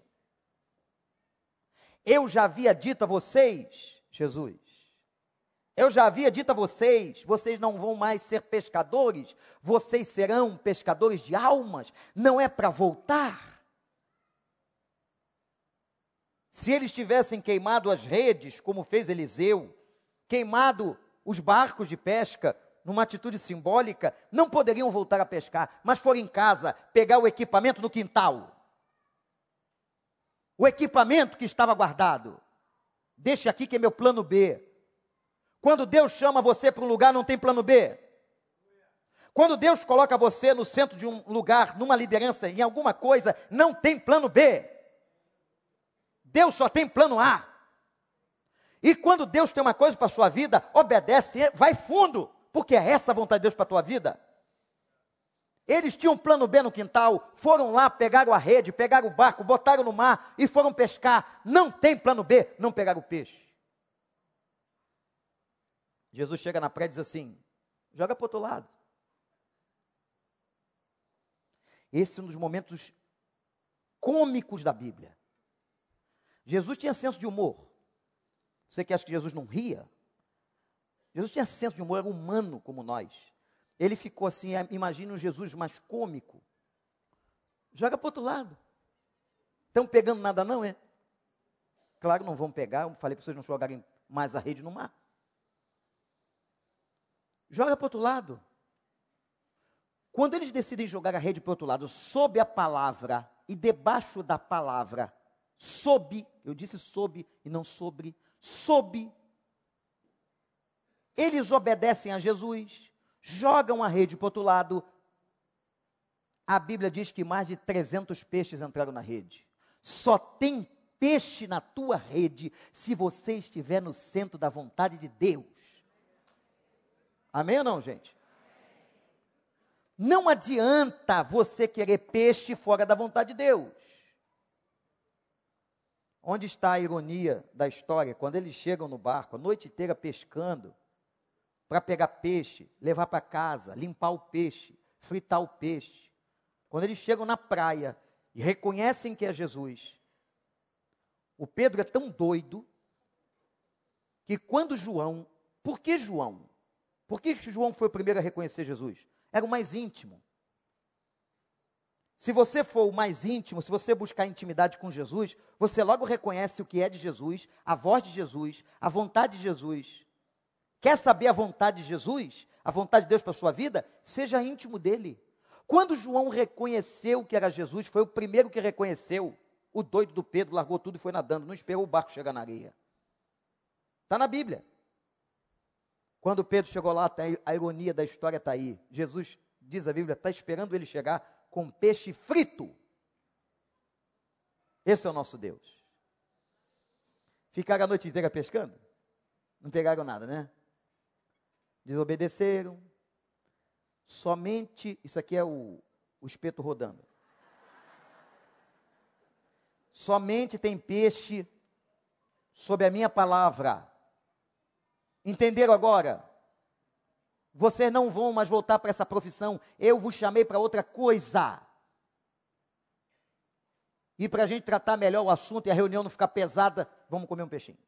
Eu já havia dito a vocês, Jesus, eu já havia dito a vocês: vocês não vão mais ser pescadores, vocês serão pescadores de almas, não é para voltar. Se eles tivessem queimado as redes, como fez Eliseu, queimado os barcos de pesca, numa atitude simbólica, não poderiam voltar a pescar, mas foram em casa pegar o equipamento no quintal. o equipamento que estava guardado. Deixe aqui que é meu plano B. Quando Deus chama você para um lugar, não tem plano B. Quando Deus coloca você no centro de um lugar, numa liderança, em alguma coisa, não tem plano B. Deus só tem plano A. E quando Deus tem uma coisa para a sua vida, obedece, vai fundo, porque é essa a vontade de Deus para a tua vida. Eles tinham um plano B no quintal, foram lá, pegaram a rede, pegaram o barco, botaram no mar e foram pescar. Não tem plano B, não pegaram o peixe. Jesus chega na praia e diz assim: joga para o outro lado. Esse é um dos momentos cômicos da Bíblia. Jesus tinha senso de humor. Você que acha que Jesus não ria? Jesus tinha senso de humor, era humano como nós. Ele ficou assim, é, imagine um Jesus mais cômico. Joga para o outro lado. Estão pegando nada não, é? Claro, não vão pegar, eu falei para vocês não jogarem mais a rede no mar. Joga para outro lado. Quando eles decidem jogar a rede para outro lado, sob a palavra e debaixo da palavra, sob, eu disse sob e não sobre, sob, eles obedecem a Jesus, jogam a rede para outro lado. A Bíblia diz que mais de 300 peixes entraram na rede. Só tem peixe na tua rede se você estiver no centro da vontade de Deus. Amém ou não, gente? Não adianta você querer peixe fora da vontade de Deus. Onde está a ironia da história? Quando eles chegam no barco, a noite inteira pescando, para pegar peixe, levar para casa, limpar o peixe, fritar o peixe. Quando eles chegam na praia e reconhecem que é Jesus, o Pedro é tão doido que quando João, por que João? Por que João foi o primeiro a reconhecer Jesus? Era o mais íntimo. Se você for o mais íntimo, se você buscar intimidade com Jesus, você logo reconhece o que é de Jesus, a voz de Jesus, a vontade de Jesus. Quer saber a vontade de Jesus? A vontade de Deus para a sua vida? Seja íntimo dele. Quando João reconheceu que era Jesus, foi o primeiro que reconheceu. O doido do Pedro largou tudo e foi nadando, não esperou o barco chegar na areia. Está na Bíblia. Quando Pedro chegou lá, a ironia da história está aí. Jesus, diz a Bíblia, está esperando ele chegar com peixe frito. Esse é o nosso Deus. Ficaram a noite inteira pescando? Não pegaram nada, né? desobedeceram. Somente, isso aqui é o, o espeto rodando. Somente tem peixe sob a minha palavra. Entenderam agora? Vocês não vão mais voltar para essa profissão. Eu vos chamei para outra coisa. E para a gente tratar melhor o assunto e a reunião não ficar pesada, vamos comer um peixinho.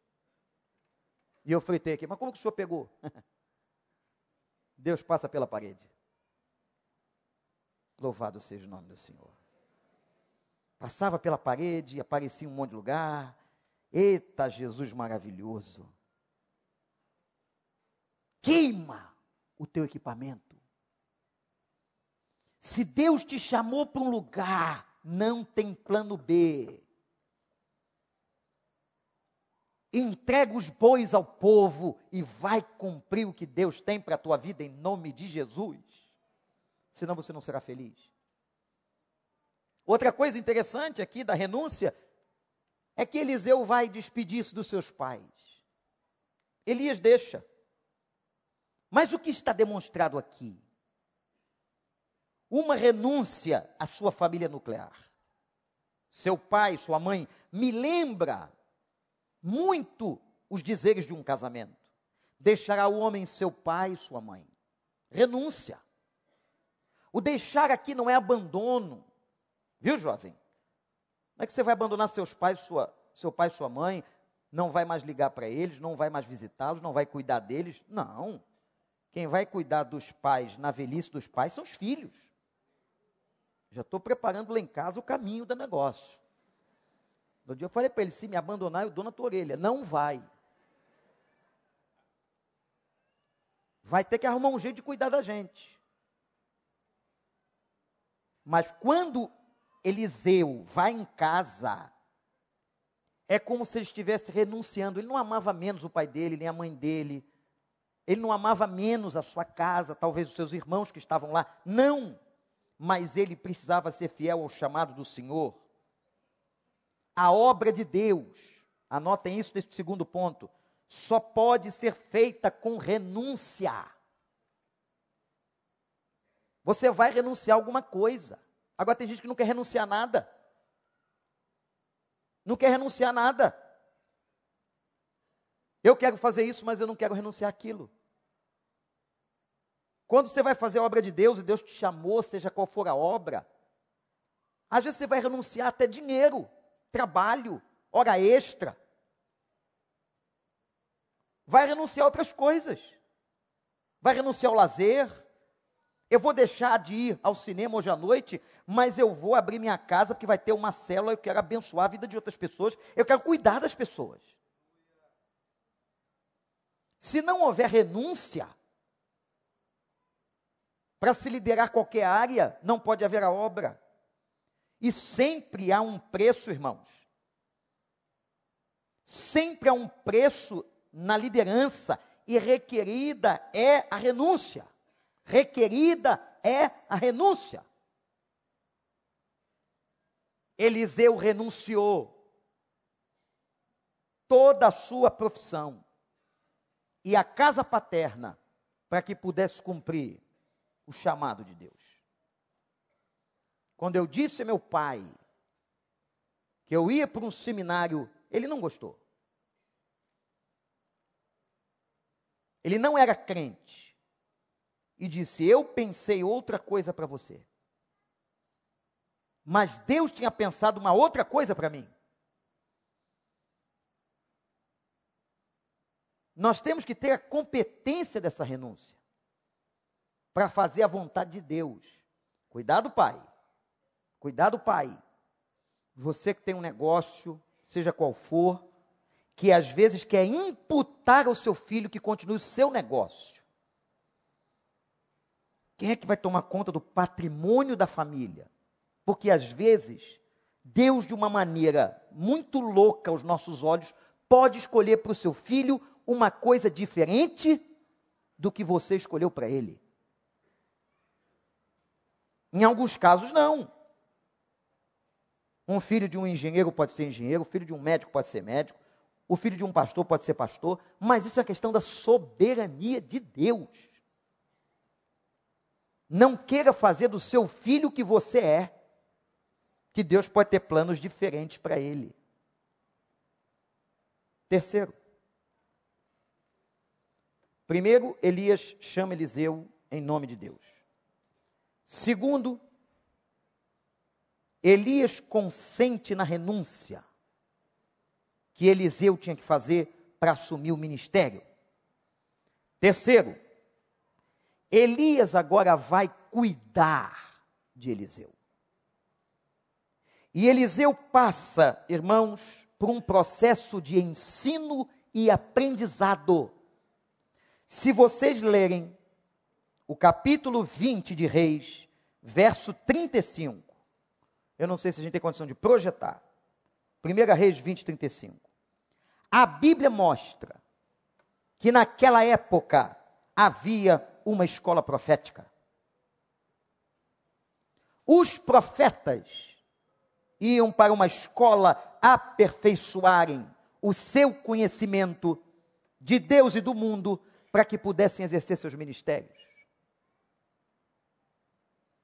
E eu fritei aqui. Mas como que o senhor pegou? Deus passa pela parede. Louvado seja o nome do Senhor. Passava pela parede, aparecia um monte de lugar. Eita, Jesus maravilhoso. Queima o teu equipamento. Se Deus te chamou para um lugar, não tem plano B. entrega os bois ao povo e vai cumprir o que Deus tem para a tua vida em nome de Jesus. Senão você não será feliz. Outra coisa interessante aqui da renúncia é que Eliseu vai despedir-se dos seus pais. Elias deixa. Mas o que está demonstrado aqui? Uma renúncia à sua família nuclear. Seu pai, sua mãe, me lembra muito os dizeres de um casamento. Deixará o homem seu pai e sua mãe. Renúncia. O deixar aqui não é abandono. Viu, jovem? Não é que você vai abandonar seus pais, sua, seu pai e sua mãe, não vai mais ligar para eles, não vai mais visitá-los, não vai cuidar deles. Não. Quem vai cuidar dos pais na velhice dos pais são os filhos. Já estou preparando lá em casa o caminho do negócio. No dia eu falei para ele: se me abandonar, eu dou na tua orelha. Não vai. Vai ter que arrumar um jeito de cuidar da gente. Mas quando Eliseu vai em casa, é como se ele estivesse renunciando. Ele não amava menos o pai dele, nem a mãe dele. Ele não amava menos a sua casa, talvez os seus irmãos que estavam lá. Não! Mas ele precisava ser fiel ao chamado do Senhor. A obra de Deus, anotem isso neste segundo ponto, só pode ser feita com renúncia. Você vai renunciar alguma coisa. Agora tem gente que não quer renunciar nada. Não quer renunciar nada. Eu quero fazer isso, mas eu não quero renunciar aquilo. Quando você vai fazer a obra de Deus e Deus te chamou, seja qual for a obra, às vezes você vai renunciar até dinheiro, trabalho, hora extra. Vai renunciar a outras coisas. Vai renunciar ao lazer. Eu vou deixar de ir ao cinema hoje à noite, mas eu vou abrir minha casa porque vai ter uma célula, eu quero abençoar a vida de outras pessoas, eu quero cuidar das pessoas. Se não houver renúncia, para se liderar qualquer área, não pode haver a obra. E sempre há um preço, irmãos. Sempre há um preço na liderança, e requerida é a renúncia. Requerida é a renúncia. Eliseu renunciou toda a sua profissão e a casa paterna para que pudesse cumprir o chamado de Deus. Quando eu disse a meu pai que eu ia para um seminário, ele não gostou. Ele não era crente. E disse: Eu pensei outra coisa para você. Mas Deus tinha pensado uma outra coisa para mim. Nós temos que ter a competência dessa renúncia para fazer a vontade de Deus. Cuidado, pai. Cuidado, pai. Você que tem um negócio, seja qual for, que às vezes quer imputar ao seu filho que continue o seu negócio. Quem é que vai tomar conta do patrimônio da família? Porque às vezes, Deus, de uma maneira muito louca aos nossos olhos, pode escolher para o seu filho uma coisa diferente do que você escolheu para ele. Em alguns casos, não. Um filho de um engenheiro pode ser engenheiro, o filho de um médico pode ser médico, o filho de um pastor pode ser pastor, mas isso é questão da soberania de Deus. Não queira fazer do seu filho o que você é, que Deus pode ter planos diferentes para ele. Terceiro, primeiro, Elias chama Eliseu em nome de Deus. Segundo, Elias consente na renúncia que Eliseu tinha que fazer para assumir o ministério. Terceiro, Elias agora vai cuidar de Eliseu. E Eliseu passa, irmãos, por um processo de ensino e aprendizado. Se vocês lerem o capítulo 20 de Reis, verso 35. Eu não sei se a gente tem condição de projetar. 1 Reis 20, 35. A Bíblia mostra que naquela época havia uma escola profética. Os profetas iam para uma escola aperfeiçoarem o seu conhecimento de Deus e do mundo para que pudessem exercer seus ministérios.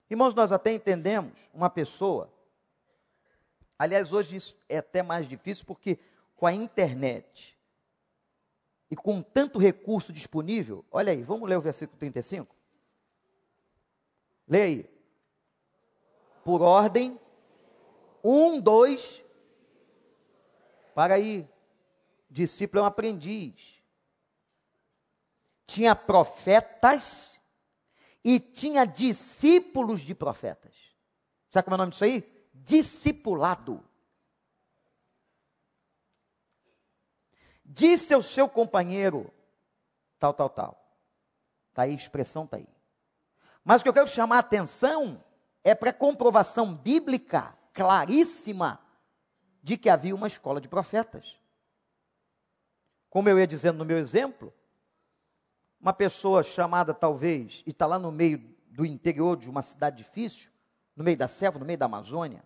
Irmãos, nós até entendemos uma pessoa. Aliás, hoje isso é até mais difícil porque com a internet e com tanto recurso disponível, olha aí, vamos ler o versículo 35? Leia aí. Por ordem, um, dois, para aí. Discípulo é um aprendiz. Tinha profetas e tinha discípulos de profetas. Sabe como é o nome disso aí? Discipulado. Disse ao seu companheiro, tal, tal, tal. Está aí, expressão está aí. Mas o que eu quero chamar a atenção é para a comprovação bíblica claríssima de que havia uma escola de profetas. Como eu ia dizendo no meu exemplo, uma pessoa chamada talvez, e está lá no meio do interior de uma cidade difícil, no meio da selva, no meio da Amazônia,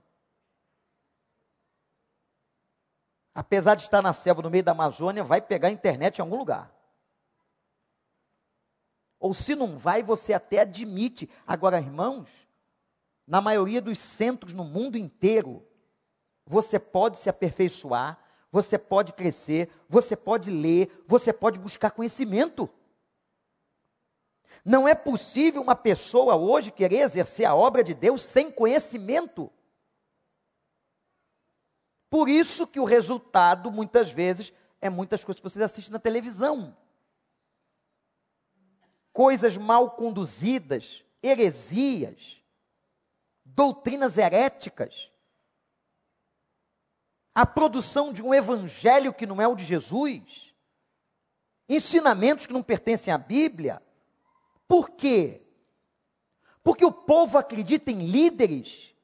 apesar de estar na selva, no meio da Amazônia, vai pegar a internet em algum lugar. Ou se não vai, você até admite. Agora, irmãos, na maioria dos centros no mundo inteiro, você pode se aperfeiçoar, você pode crescer, você pode ler, você pode buscar conhecimento. Não é possível uma pessoa hoje querer exercer a obra de Deus sem conhecimento. Por isso que o resultado, muitas vezes, é muitas coisas que vocês assistem na televisão. Coisas mal conduzidas, heresias, doutrinas heréticas, a produção de um evangelho que não é o de Jesus, ensinamentos que não pertencem à Bíblia. Por quê? Porque o povo acredita em líderes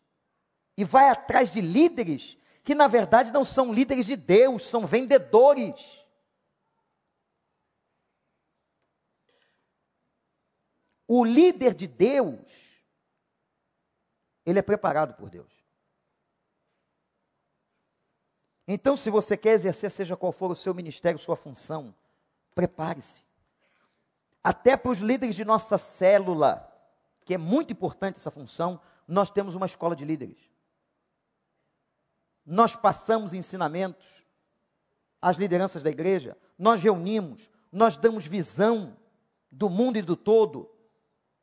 e vai atrás de líderes que na verdade não são líderes de Deus, são vendedores. O líder de Deus, ele é preparado por Deus. Então, se você quer exercer, seja qual for o seu ministério, sua função, prepare-se. Até para os líderes de nossa célula, que é muito importante essa função, nós temos uma escola de líderes nós passamos ensinamentos às lideranças da igreja, nós reunimos, nós damos visão do mundo e do todo,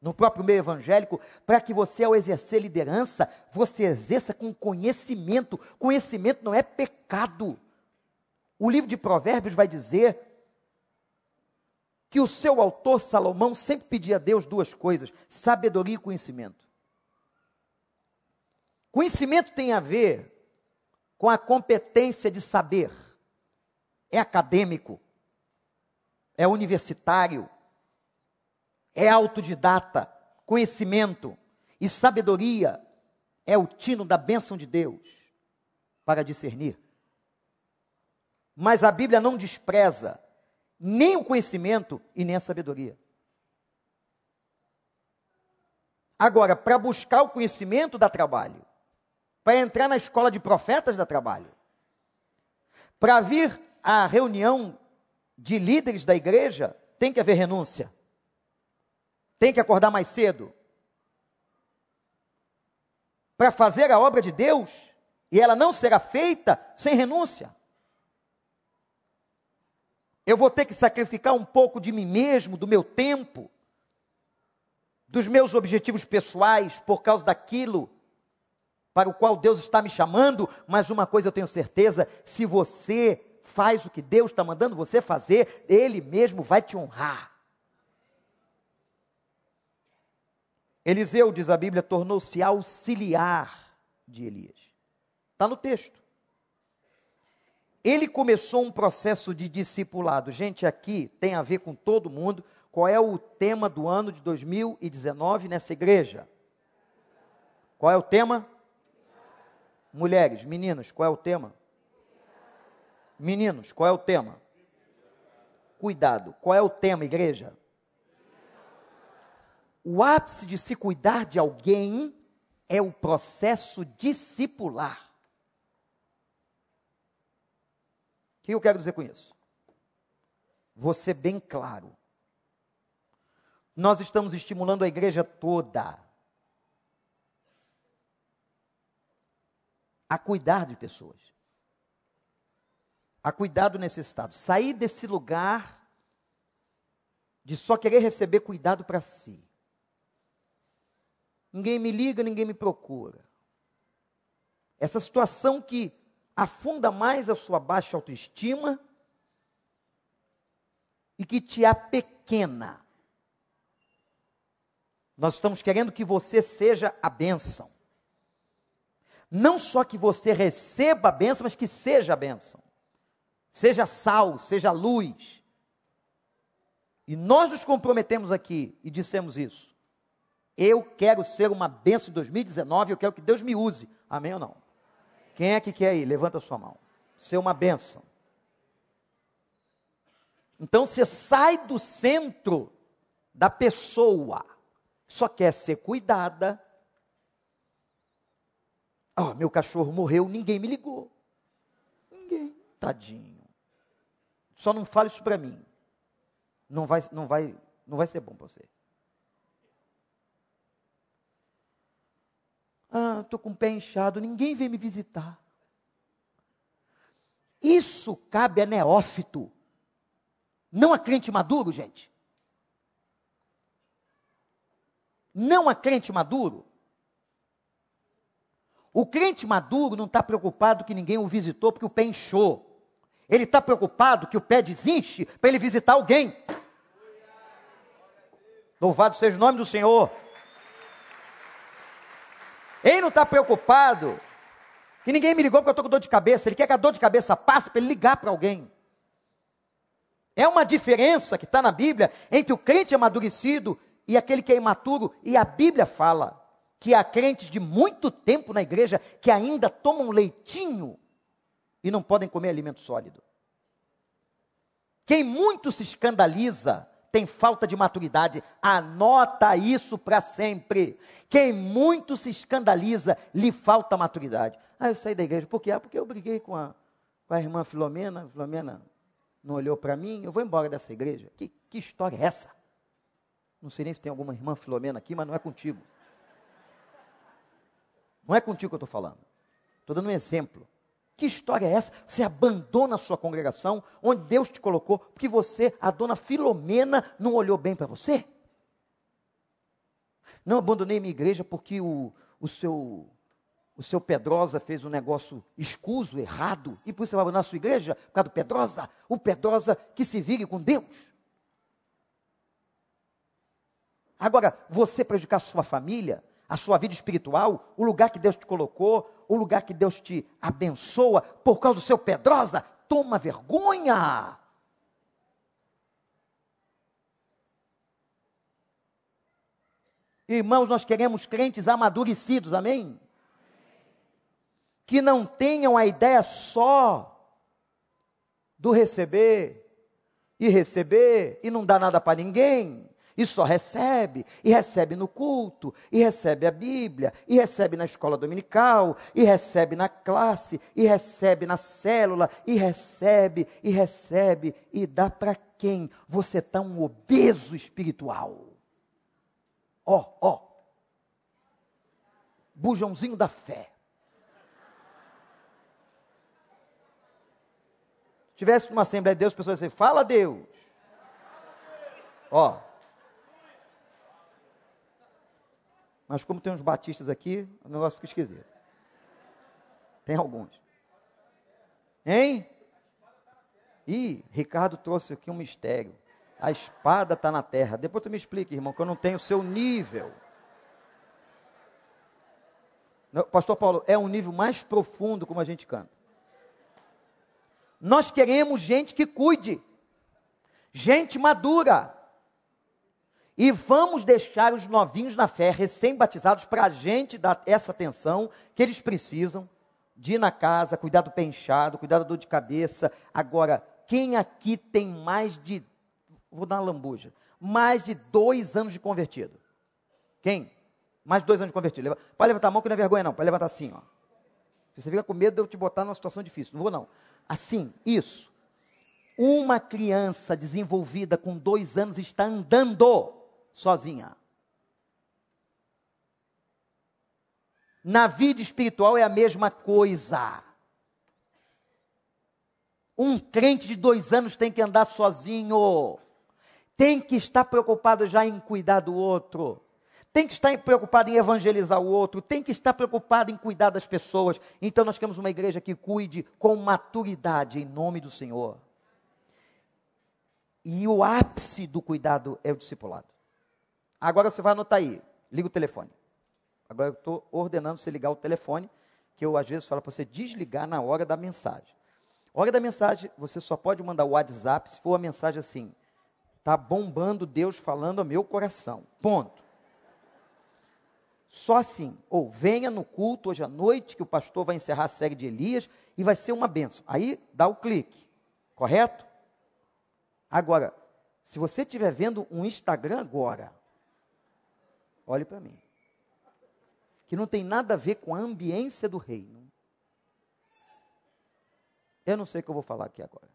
no próprio meio evangélico, para que você, ao exercer liderança, você exerça com conhecimento. Conhecimento não é pecado. O livro de Provérbios vai dizer que o seu autor, Salomão, sempre pedia a Deus duas coisas: sabedoria e conhecimento. Conhecimento tem a ver com a competência de saber. É acadêmico, é universitário, é autodidata, conhecimento e sabedoria é o tino da bênção de Deus para discernir. Mas a Bíblia não despreza nem o conhecimento e nem a sabedoria. Agora, para buscar o conhecimento dá trabalho. Para entrar na escola de profetas dá trabalho. Para vir à reunião de líderes da igreja, tem que haver renúncia. Tem que acordar mais cedo. Para fazer a obra de Deus, e ela não será feita sem renúncia. Eu vou ter que sacrificar um pouco de mim mesmo, do meu tempo, dos meus objetivos pessoais, por causa daquilo para o qual Deus está me chamando, mas uma coisa eu tenho certeza: se você faz o que Deus está mandando você fazer, Ele mesmo vai te honrar. Eliseu, diz a Bíblia, tornou-se auxiliar de Elias. Está no texto. Ele começou um processo de discipulado. Gente, aqui tem a ver com todo mundo. Qual é o tema do ano de 2019 nessa igreja? Qual é o tema? Mulheres, meninas, qual é o tema? Meninos, qual é o tema? Cuidado. Qual é o tema, igreja? O ápice de se cuidar de alguém é o processo discipular. O que eu quero dizer com isso? Ser bem claro. Nós estamos estimulando a igreja toda a cuidar de pessoas, a cuidar do necessitado. Sair desse lugar de só querer receber cuidado para si. Ninguém me liga, ninguém me procura. Essa situação que afunda mais a sua baixa autoestima e que te apequena. Nós estamos querendo que você seja a bênção. Não só que você receba a bênção, mas que seja a bênção. Seja sal, seja luz. E nós nos comprometemos aqui e dissemos isso. Eu quero ser uma bênção em 2019, eu quero que Deus me use. Amém ou não? Quem é que quer ir? Levanta sua mão. Ser uma bênção. Então você sai do centro da pessoa, só quer ser cuidada. Oh, meu cachorro morreu, ninguém me ligou. Ninguém, tadinho. Só não fale isso para mim. Não vai, não vai, não vai ser bom para você. Ah, estou com o pé inchado, ninguém vem me visitar. Isso cabe a neófito, não a crente maduro, gente. Não a crente maduro. O crente maduro não está preocupado que ninguém o visitou porque o pé inchou. Ele está preocupado que o pé desinche para ele visitar alguém. Louvado seja o nome do Senhor. Ele não está preocupado que ninguém me ligou porque eu estou com dor de cabeça. Ele quer que a dor de cabeça passe para ele ligar para alguém. É uma diferença que está na Bíblia entre o crente amadurecido e aquele que é imaturo. E a Bíblia fala que há crentes de muito tempo na igreja que ainda tomam leitinho e não podem comer alimento sólido. Quem muito se escandaliza tem falta de maturidade. Anota isso para sempre. Quem muito se escandaliza, lhe falta maturidade. Ah, eu saí da igreja. Por quê? Ah, porque eu briguei com a, com a irmã Filomena. Filomena não olhou para mim. Eu vou embora dessa igreja. Que, que história é essa? Não sei nem se tem alguma irmã Filomena aqui, mas não é contigo. Não é contigo que eu estou falando. Estou dando um exemplo. Que história é essa? Você abandona a sua congregação, onde Deus te colocou, porque você, a dona Filomena, não olhou bem para você? Não abandonei minha igreja porque o, o, seu, o seu Pedrosa fez um negócio escuso, errado, e por isso você vai abandonar a sua igreja por causa do Pedrosa? O Pedrosa que se vire com Deus. Agora, você prejudicar a sua família, a sua vida espiritual, o lugar que Deus te colocou, o lugar que Deus te abençoa por causa do seu pedrosa, toma vergonha. Irmãos, nós queremos crentes amadurecidos, amém? Que não tenham a ideia só do receber e receber e não dá nada para ninguém e só recebe, e recebe no culto, e recebe a Bíblia, e recebe na escola dominical, e recebe na classe, e recebe na célula, e recebe, e recebe, e dá para quem? Você está um obeso espiritual. Ó, oh, ó. Oh. Bujãozinho da fé. tivesse numa Assembleia de Deus, as pessoas dizer, fala Deus. Ó, Mas como tem uns batistas aqui, o negócio fica esquisito. Tem alguns. Hein? Ih, Ricardo trouxe aqui um mistério. A espada está na terra. Depois tu me explica, irmão, que eu não tenho o seu nível. Pastor Paulo, é um nível mais profundo como a gente canta. Nós queremos gente que cuide, gente madura, e vamos deixar os novinhos na fé, recém-batizados, para a gente dar essa atenção que eles precisam de ir na casa, cuidar do penchado, cuidar da dor de cabeça. Agora, quem aqui tem mais de, vou dar uma lambuja, mais de dois anos de convertido? Quem? Mais de dois anos de convertido. Pode levantar a mão que não é vergonha não, pode levantar assim, ó. Você fica com medo de eu te botar numa situação difícil. Não vou não. Assim, isso. Uma criança desenvolvida com dois anos está andando sozinha. Na vida espiritual é a mesma coisa. Um crente de dois anos tem que andar sozinho. Tem que estar preocupado já em cuidar do outro. Tem que estar preocupado em evangelizar o outro. Tem que estar preocupado em cuidar das pessoas. Então nós queremos uma igreja que cuide com maturidade em nome do Senhor. E o ápice do cuidado é o discipulado. Agora você vai anotar aí, liga o telefone. Agora eu estou ordenando você ligar o telefone, que eu às vezes falo para você desligar na hora da mensagem. Hora da mensagem, você só pode mandar o WhatsApp se for a mensagem assim: está bombando Deus falando ao meu coração. Ponto. só assim, ou venha no culto hoje à noite, que o pastor vai encerrar a série de Elias e vai ser uma benção. Aí dá o clique, correto? Agora, se você estiver vendo um Instagram agora, olhe para mim, que não tem nada a ver com a ambiência do reino. Eu não sei o que eu vou falar aqui agora.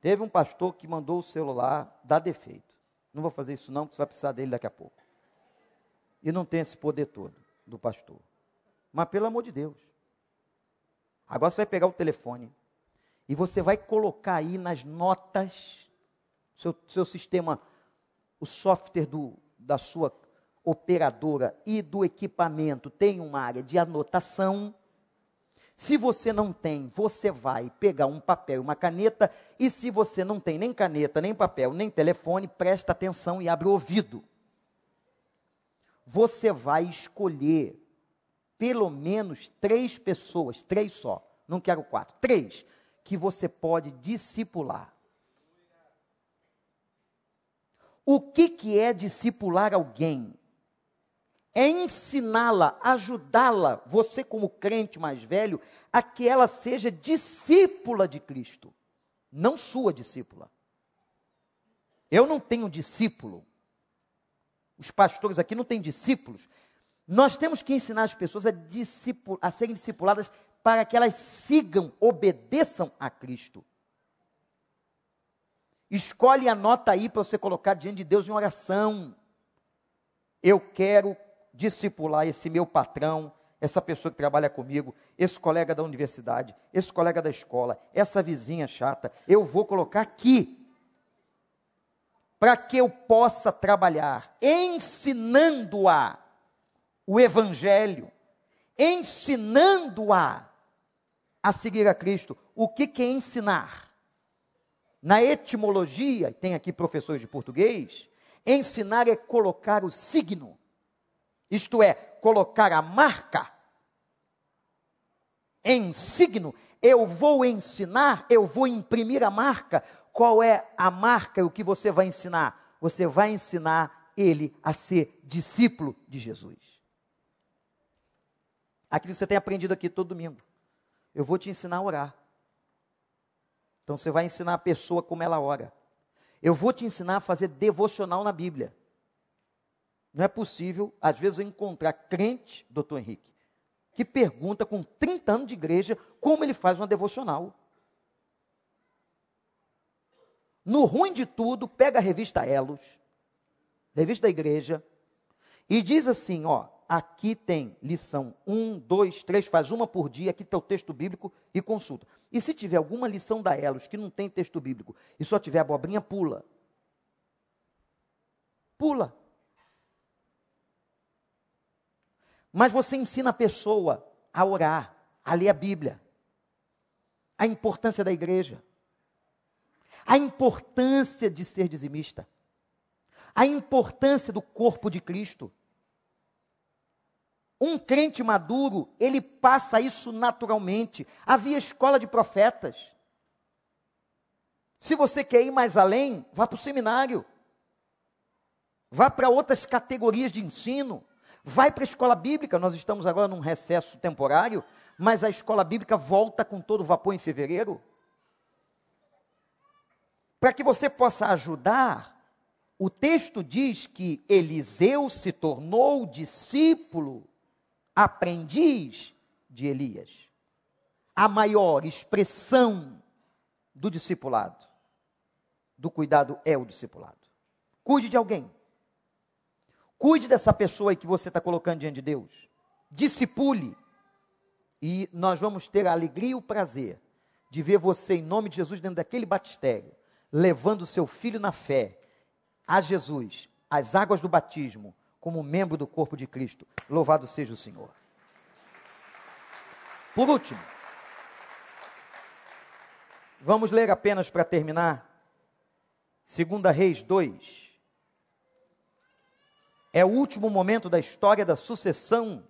Teve um pastor que mandou o celular dar defeito. Não vou fazer isso não, porque você vai precisar dele daqui a pouco. E não tem esse poder todo do pastor. Mas pelo amor de Deus. Agora você vai pegar o telefone e você vai colocar aí nas notas, seu, seu sistema, o software do, da sua operadora e do equipamento tem uma área de anotação. Se você não tem, você vai pegar um papel e uma caneta, e se você não tem nem caneta, nem papel, nem telefone, presta atenção e abre o ouvido. Você vai escolher pelo menos três pessoas, três só, não quero quatro, três, que você pode discipular. O que, que é discipular alguém? é ensiná-la, ajudá-la, você como crente mais velho, a que ela seja discípula de Cristo, não sua discípula. Eu não tenho discípulo. Os pastores aqui não têm discípulos. Nós temos que ensinar as pessoas a, a serem discipuladas para que elas sigam, obedeçam a Cristo. Escolhe a nota aí para você colocar diante de Deus em oração. Eu quero discipular esse meu patrão, essa pessoa que trabalha comigo, esse colega da universidade, esse colega da escola, essa vizinha chata, eu vou colocar aqui. Para que eu possa trabalhar ensinando-a o Evangelho, ensinando-a a seguir a Cristo. O que, que é ensinar? Na etimologia, tem aqui professores de português, ensinar é colocar o signo isto é, colocar a marca em signo, eu vou ensinar, eu vou imprimir a marca. Qual é a marca, o que você vai ensinar? Você vai ensinar ele a ser discípulo de Jesus. Aquilo que você tem aprendido aqui todo domingo. Eu vou te ensinar a orar. Então você vai ensinar a pessoa como ela ora. Eu vou te ensinar a fazer devocional na Bíblia. Não é possível, às vezes, eu encontrar crente, doutor Henrique, que pergunta com 30 anos de igreja como ele faz uma devocional. No ruim de tudo, pega a revista Elos, revista da igreja, e diz assim: ó, aqui tem lição 1, 2, 3, faz uma por dia, aqui está o texto bíblico e consulta. E se tiver alguma lição da Elos que não tem texto bíblico e só tiver abobrinha, pula. Pula. Mas você ensina a pessoa a orar, a ler a Bíblia, a importância da igreja, a importância de ser dizimista, a importância do corpo de Cristo. Um crente maduro, ele passa isso naturalmente. Havia escola de profetas. Se você quer ir mais além, vá para o seminário. Vá para outras categorias de ensino. Vai para a escola bíblica, nós estamos agora num recesso temporário, mas a escola bíblica volta com todo vapor em fevereiro. Para que você possa ajudar, o texto diz que Eliseu se tornou discípulo, aprendiz de Elias. A maior expressão do discipulado, do cuidado, é o discipulado. Cuide de alguém. Cuide dessa pessoa que você está colocando diante de Deus. Discipule. E nós vamos ter a alegria e o prazer de ver você, em nome de Jesus, dentro daquele batistério, levando seu filho na fé a Jesus, as águas do batismo, como membro do corpo de Cristo. Louvado seja o Senhor. Por último, vamos ler apenas para terminar, 2 Reis 2. É o último momento da história da sucessão,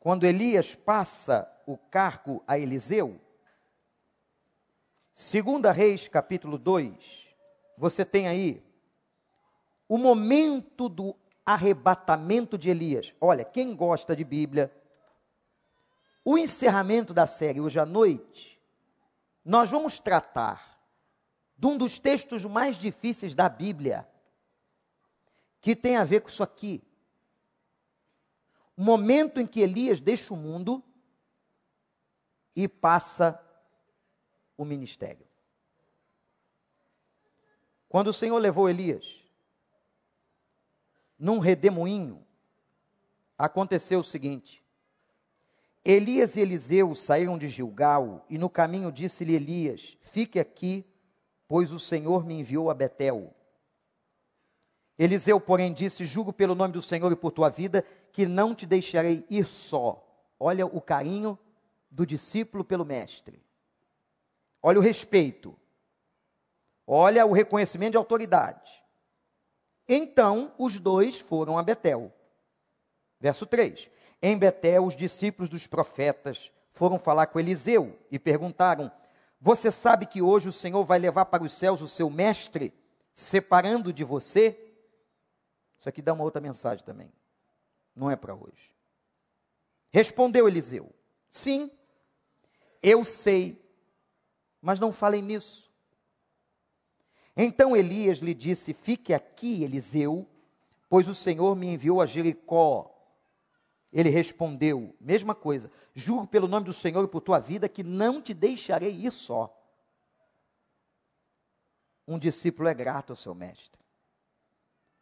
quando Elias passa o cargo a Eliseu. Segunda Reis, capítulo 2, você tem aí o momento do arrebatamento de Elias. Olha, quem gosta de Bíblia, o encerramento da série hoje à noite, nós vamos tratar de um dos textos mais difíceis da Bíblia, que tem a ver com isso aqui. O momento em que Elias deixa o mundo e passa o ministério. Quando o Senhor levou Elias num redemoinho, aconteceu o seguinte: Elias e Eliseu saíram de Gilgal, e no caminho disse-lhe Elias: Fique aqui, pois o Senhor me enviou a Betel. Eliseu, porém, disse: Juro pelo nome do Senhor e por tua vida, que não te deixarei ir só. Olha o carinho do discípulo pelo mestre. Olha o respeito. Olha o reconhecimento de autoridade. Então os dois foram a Betel. Verso 3. Em Betel, os discípulos dos profetas foram falar com Eliseu e perguntaram: Você sabe que hoje o Senhor vai levar para os céus o seu mestre, separando de você? Isso aqui dá uma outra mensagem também. Não é para hoje. Respondeu Eliseu: Sim, eu sei, mas não falem nisso. Então Elias lhe disse: Fique aqui, Eliseu, pois o Senhor me enviou a Jericó. Ele respondeu: Mesma coisa, juro pelo nome do Senhor e por tua vida que não te deixarei ir só. Um discípulo é grato ao seu mestre.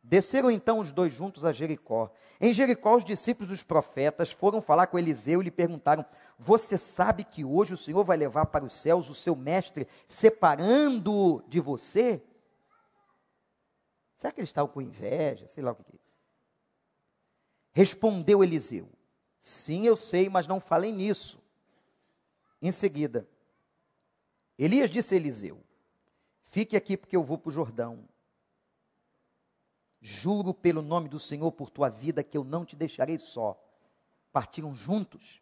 Desceram então os dois juntos a Jericó. Em Jericó, os discípulos dos profetas foram falar com Eliseu e lhe perguntaram: Você sabe que hoje o Senhor vai levar para os céus o seu mestre, separando de você? Será que eles estavam com inveja? Sei lá o que é isso. Respondeu Eliseu: Sim, eu sei, mas não falem nisso. Em seguida, Elias disse a Eliseu: Fique aqui porque eu vou para o Jordão. Juro pelo nome do Senhor por tua vida que eu não te deixarei só. Partiram juntos.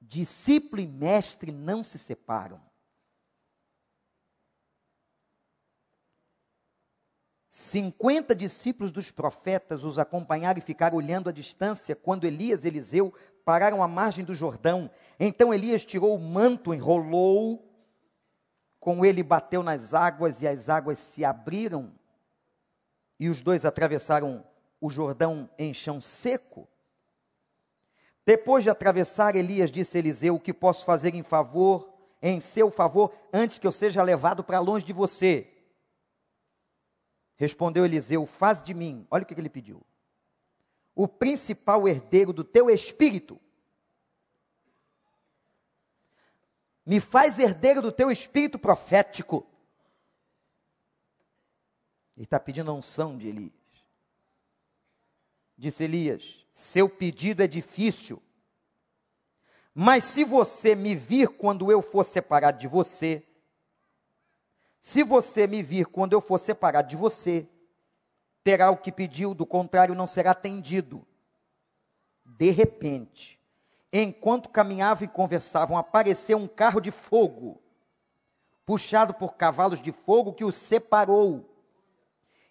Discípulo e mestre não se separam. Cinquenta discípulos dos profetas os acompanharam e ficaram olhando à distância quando Elias e Eliseu pararam à margem do Jordão. Então Elias tirou o manto, enrolou, com ele bateu nas águas e as águas se abriram e os dois atravessaram o Jordão em chão seco. Depois de atravessar, Elias disse a Eliseu: O que posso fazer em favor, em seu favor, antes que eu seja levado para longe de você? Respondeu Eliseu: Faz de mim, olha o que ele pediu, o principal herdeiro do teu espírito. Me faz herdeiro do teu espírito profético. Ele está pedindo a unção de Elias. Disse Elias: Seu pedido é difícil, mas se você me vir quando eu for separado de você, se você me vir quando eu for separado de você, terá o que pediu, do contrário, não será atendido. De repente, enquanto caminhavam e conversavam, apareceu um carro de fogo, puxado por cavalos de fogo, que os separou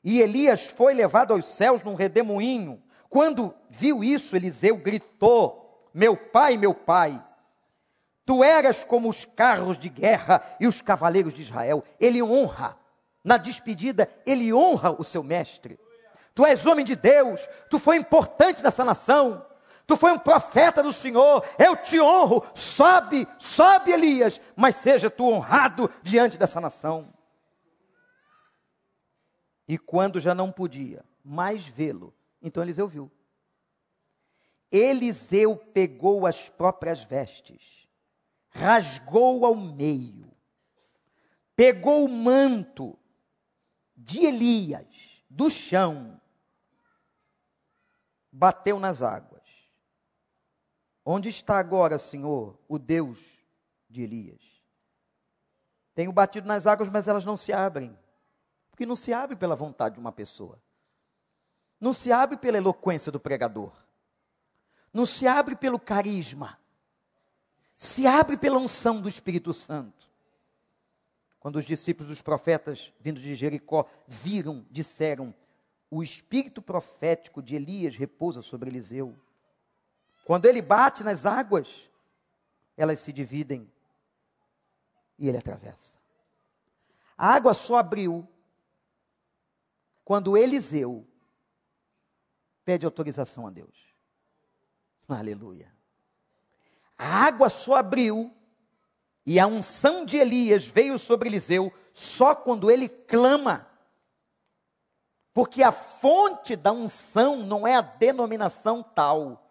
e Elias foi levado aos céus num redemoinho. Quando viu isso, Eliseu gritou: Meu pai, meu pai, tu eras como os carros de guerra e os cavaleiros de Israel. Ele honra, na despedida, ele honra o seu mestre. Tu és homem de Deus, tu foi importante nessa nação. Tu foi um profeta do Senhor, eu te honro. Sobe, sobe, Elias, mas seja tu honrado diante dessa nação. E quando já não podia mais vê-lo, então Eliseu viu. Eliseu pegou as próprias vestes, rasgou ao meio, pegou o manto de Elias do chão, bateu nas águas. Onde está agora, Senhor, o Deus de Elias? Tenho batido nas águas, mas elas não se abrem. Porque não se abre pela vontade de uma pessoa. Não se abre pela eloquência do pregador. Não se abre pelo carisma. Se abre pela unção do Espírito Santo. Quando os discípulos dos profetas, vindos de Jericó, viram, disseram: o espírito profético de Elias repousa sobre Eliseu. Quando ele bate nas águas, elas se dividem e ele atravessa. A água só abriu quando Eliseu pede autorização a Deus. Aleluia. A água só abriu e a unção de Elias veio sobre Eliseu só quando ele clama. Porque a fonte da unção não é a denominação tal.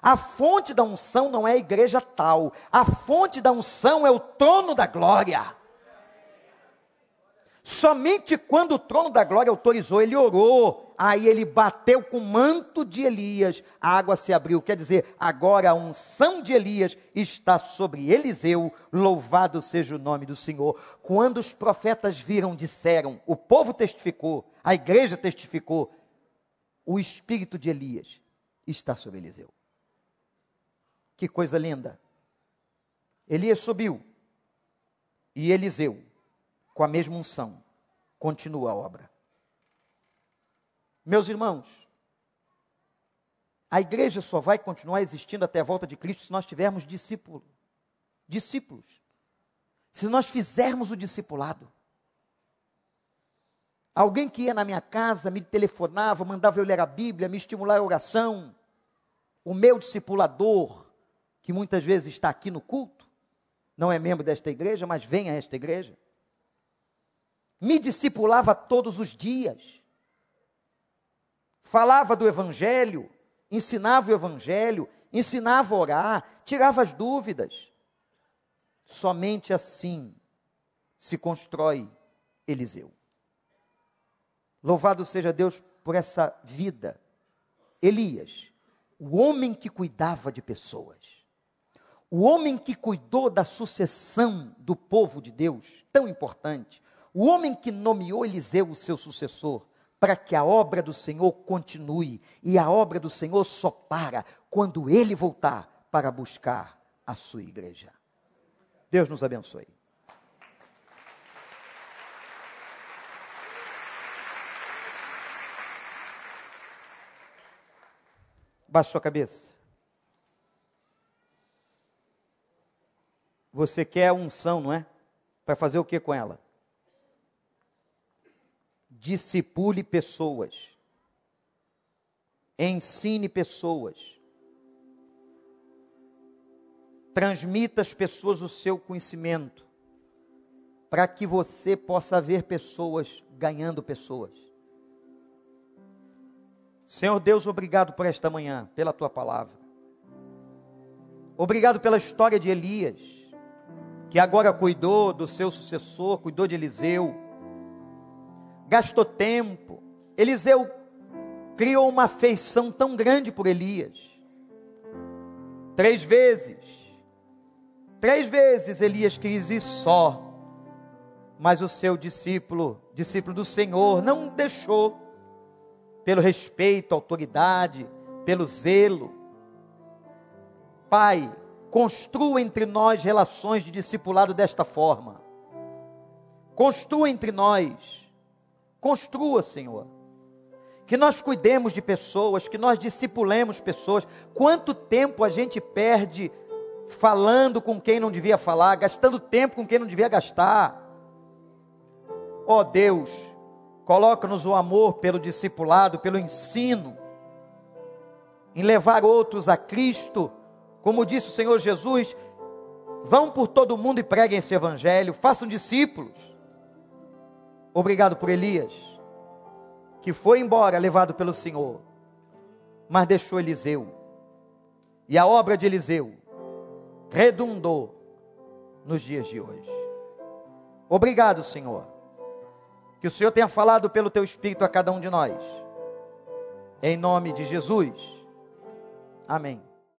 A fonte da unção não é a igreja tal. A fonte da unção é o trono da glória. Somente quando o trono da glória autorizou, ele orou. Aí ele bateu com o manto de Elias, a água se abriu. Quer dizer, agora a unção de Elias está sobre Eliseu. Louvado seja o nome do Senhor. Quando os profetas viram, disseram, o povo testificou, a igreja testificou, o espírito de Elias está sobre Eliseu. Que coisa linda. Elias subiu e Eliseu com a mesma unção, continua a obra. Meus irmãos, a igreja só vai continuar existindo até a volta de Cristo se nós tivermos discípulo, discípulos. Se nós fizermos o discipulado. Alguém que ia na minha casa, me telefonava, mandava eu ler a Bíblia, me estimular a oração. O meu discipulador, que muitas vezes está aqui no culto, não é membro desta igreja, mas vem a esta igreja me discipulava todos os dias, falava do Evangelho, ensinava o Evangelho, ensinava a orar, tirava as dúvidas. Somente assim se constrói Eliseu. Louvado seja Deus por essa vida. Elias, o homem que cuidava de pessoas, o homem que cuidou da sucessão do povo de Deus, tão importante, o homem que nomeou Eliseu o seu sucessor, para que a obra do Senhor continue, e a obra do Senhor só para quando ele voltar para buscar a sua igreja. Deus nos abençoe. Baixe sua cabeça. Você quer unção, não é? Para fazer o que com ela? Discipule pessoas, ensine pessoas, transmita às pessoas o seu conhecimento, para que você possa ver pessoas ganhando pessoas. Senhor Deus, obrigado por esta manhã, pela tua palavra. Obrigado pela história de Elias, que agora cuidou do seu sucessor, cuidou de Eliseu gastou tempo. Eliseu criou uma afeição tão grande por Elias. Três vezes. Três vezes Elias quis ir só. Mas o seu discípulo, discípulo do Senhor, não deixou. Pelo respeito, autoridade, pelo zelo. Pai, construa entre nós relações de discipulado desta forma. Construa entre nós Construa, Senhor. Que nós cuidemos de pessoas, que nós discipulemos pessoas. Quanto tempo a gente perde falando com quem não devia falar, gastando tempo com quem não devia gastar. Ó oh Deus, coloca-nos o amor pelo discipulado, pelo ensino, em levar outros a Cristo. Como disse o Senhor Jesus, vão por todo o mundo e preguem esse evangelho, façam discípulos. Obrigado por Elias, que foi embora levado pelo Senhor, mas deixou Eliseu. E a obra de Eliseu redundou nos dias de hoje. Obrigado, Senhor. Que o Senhor tenha falado pelo teu espírito a cada um de nós. Em nome de Jesus. Amém.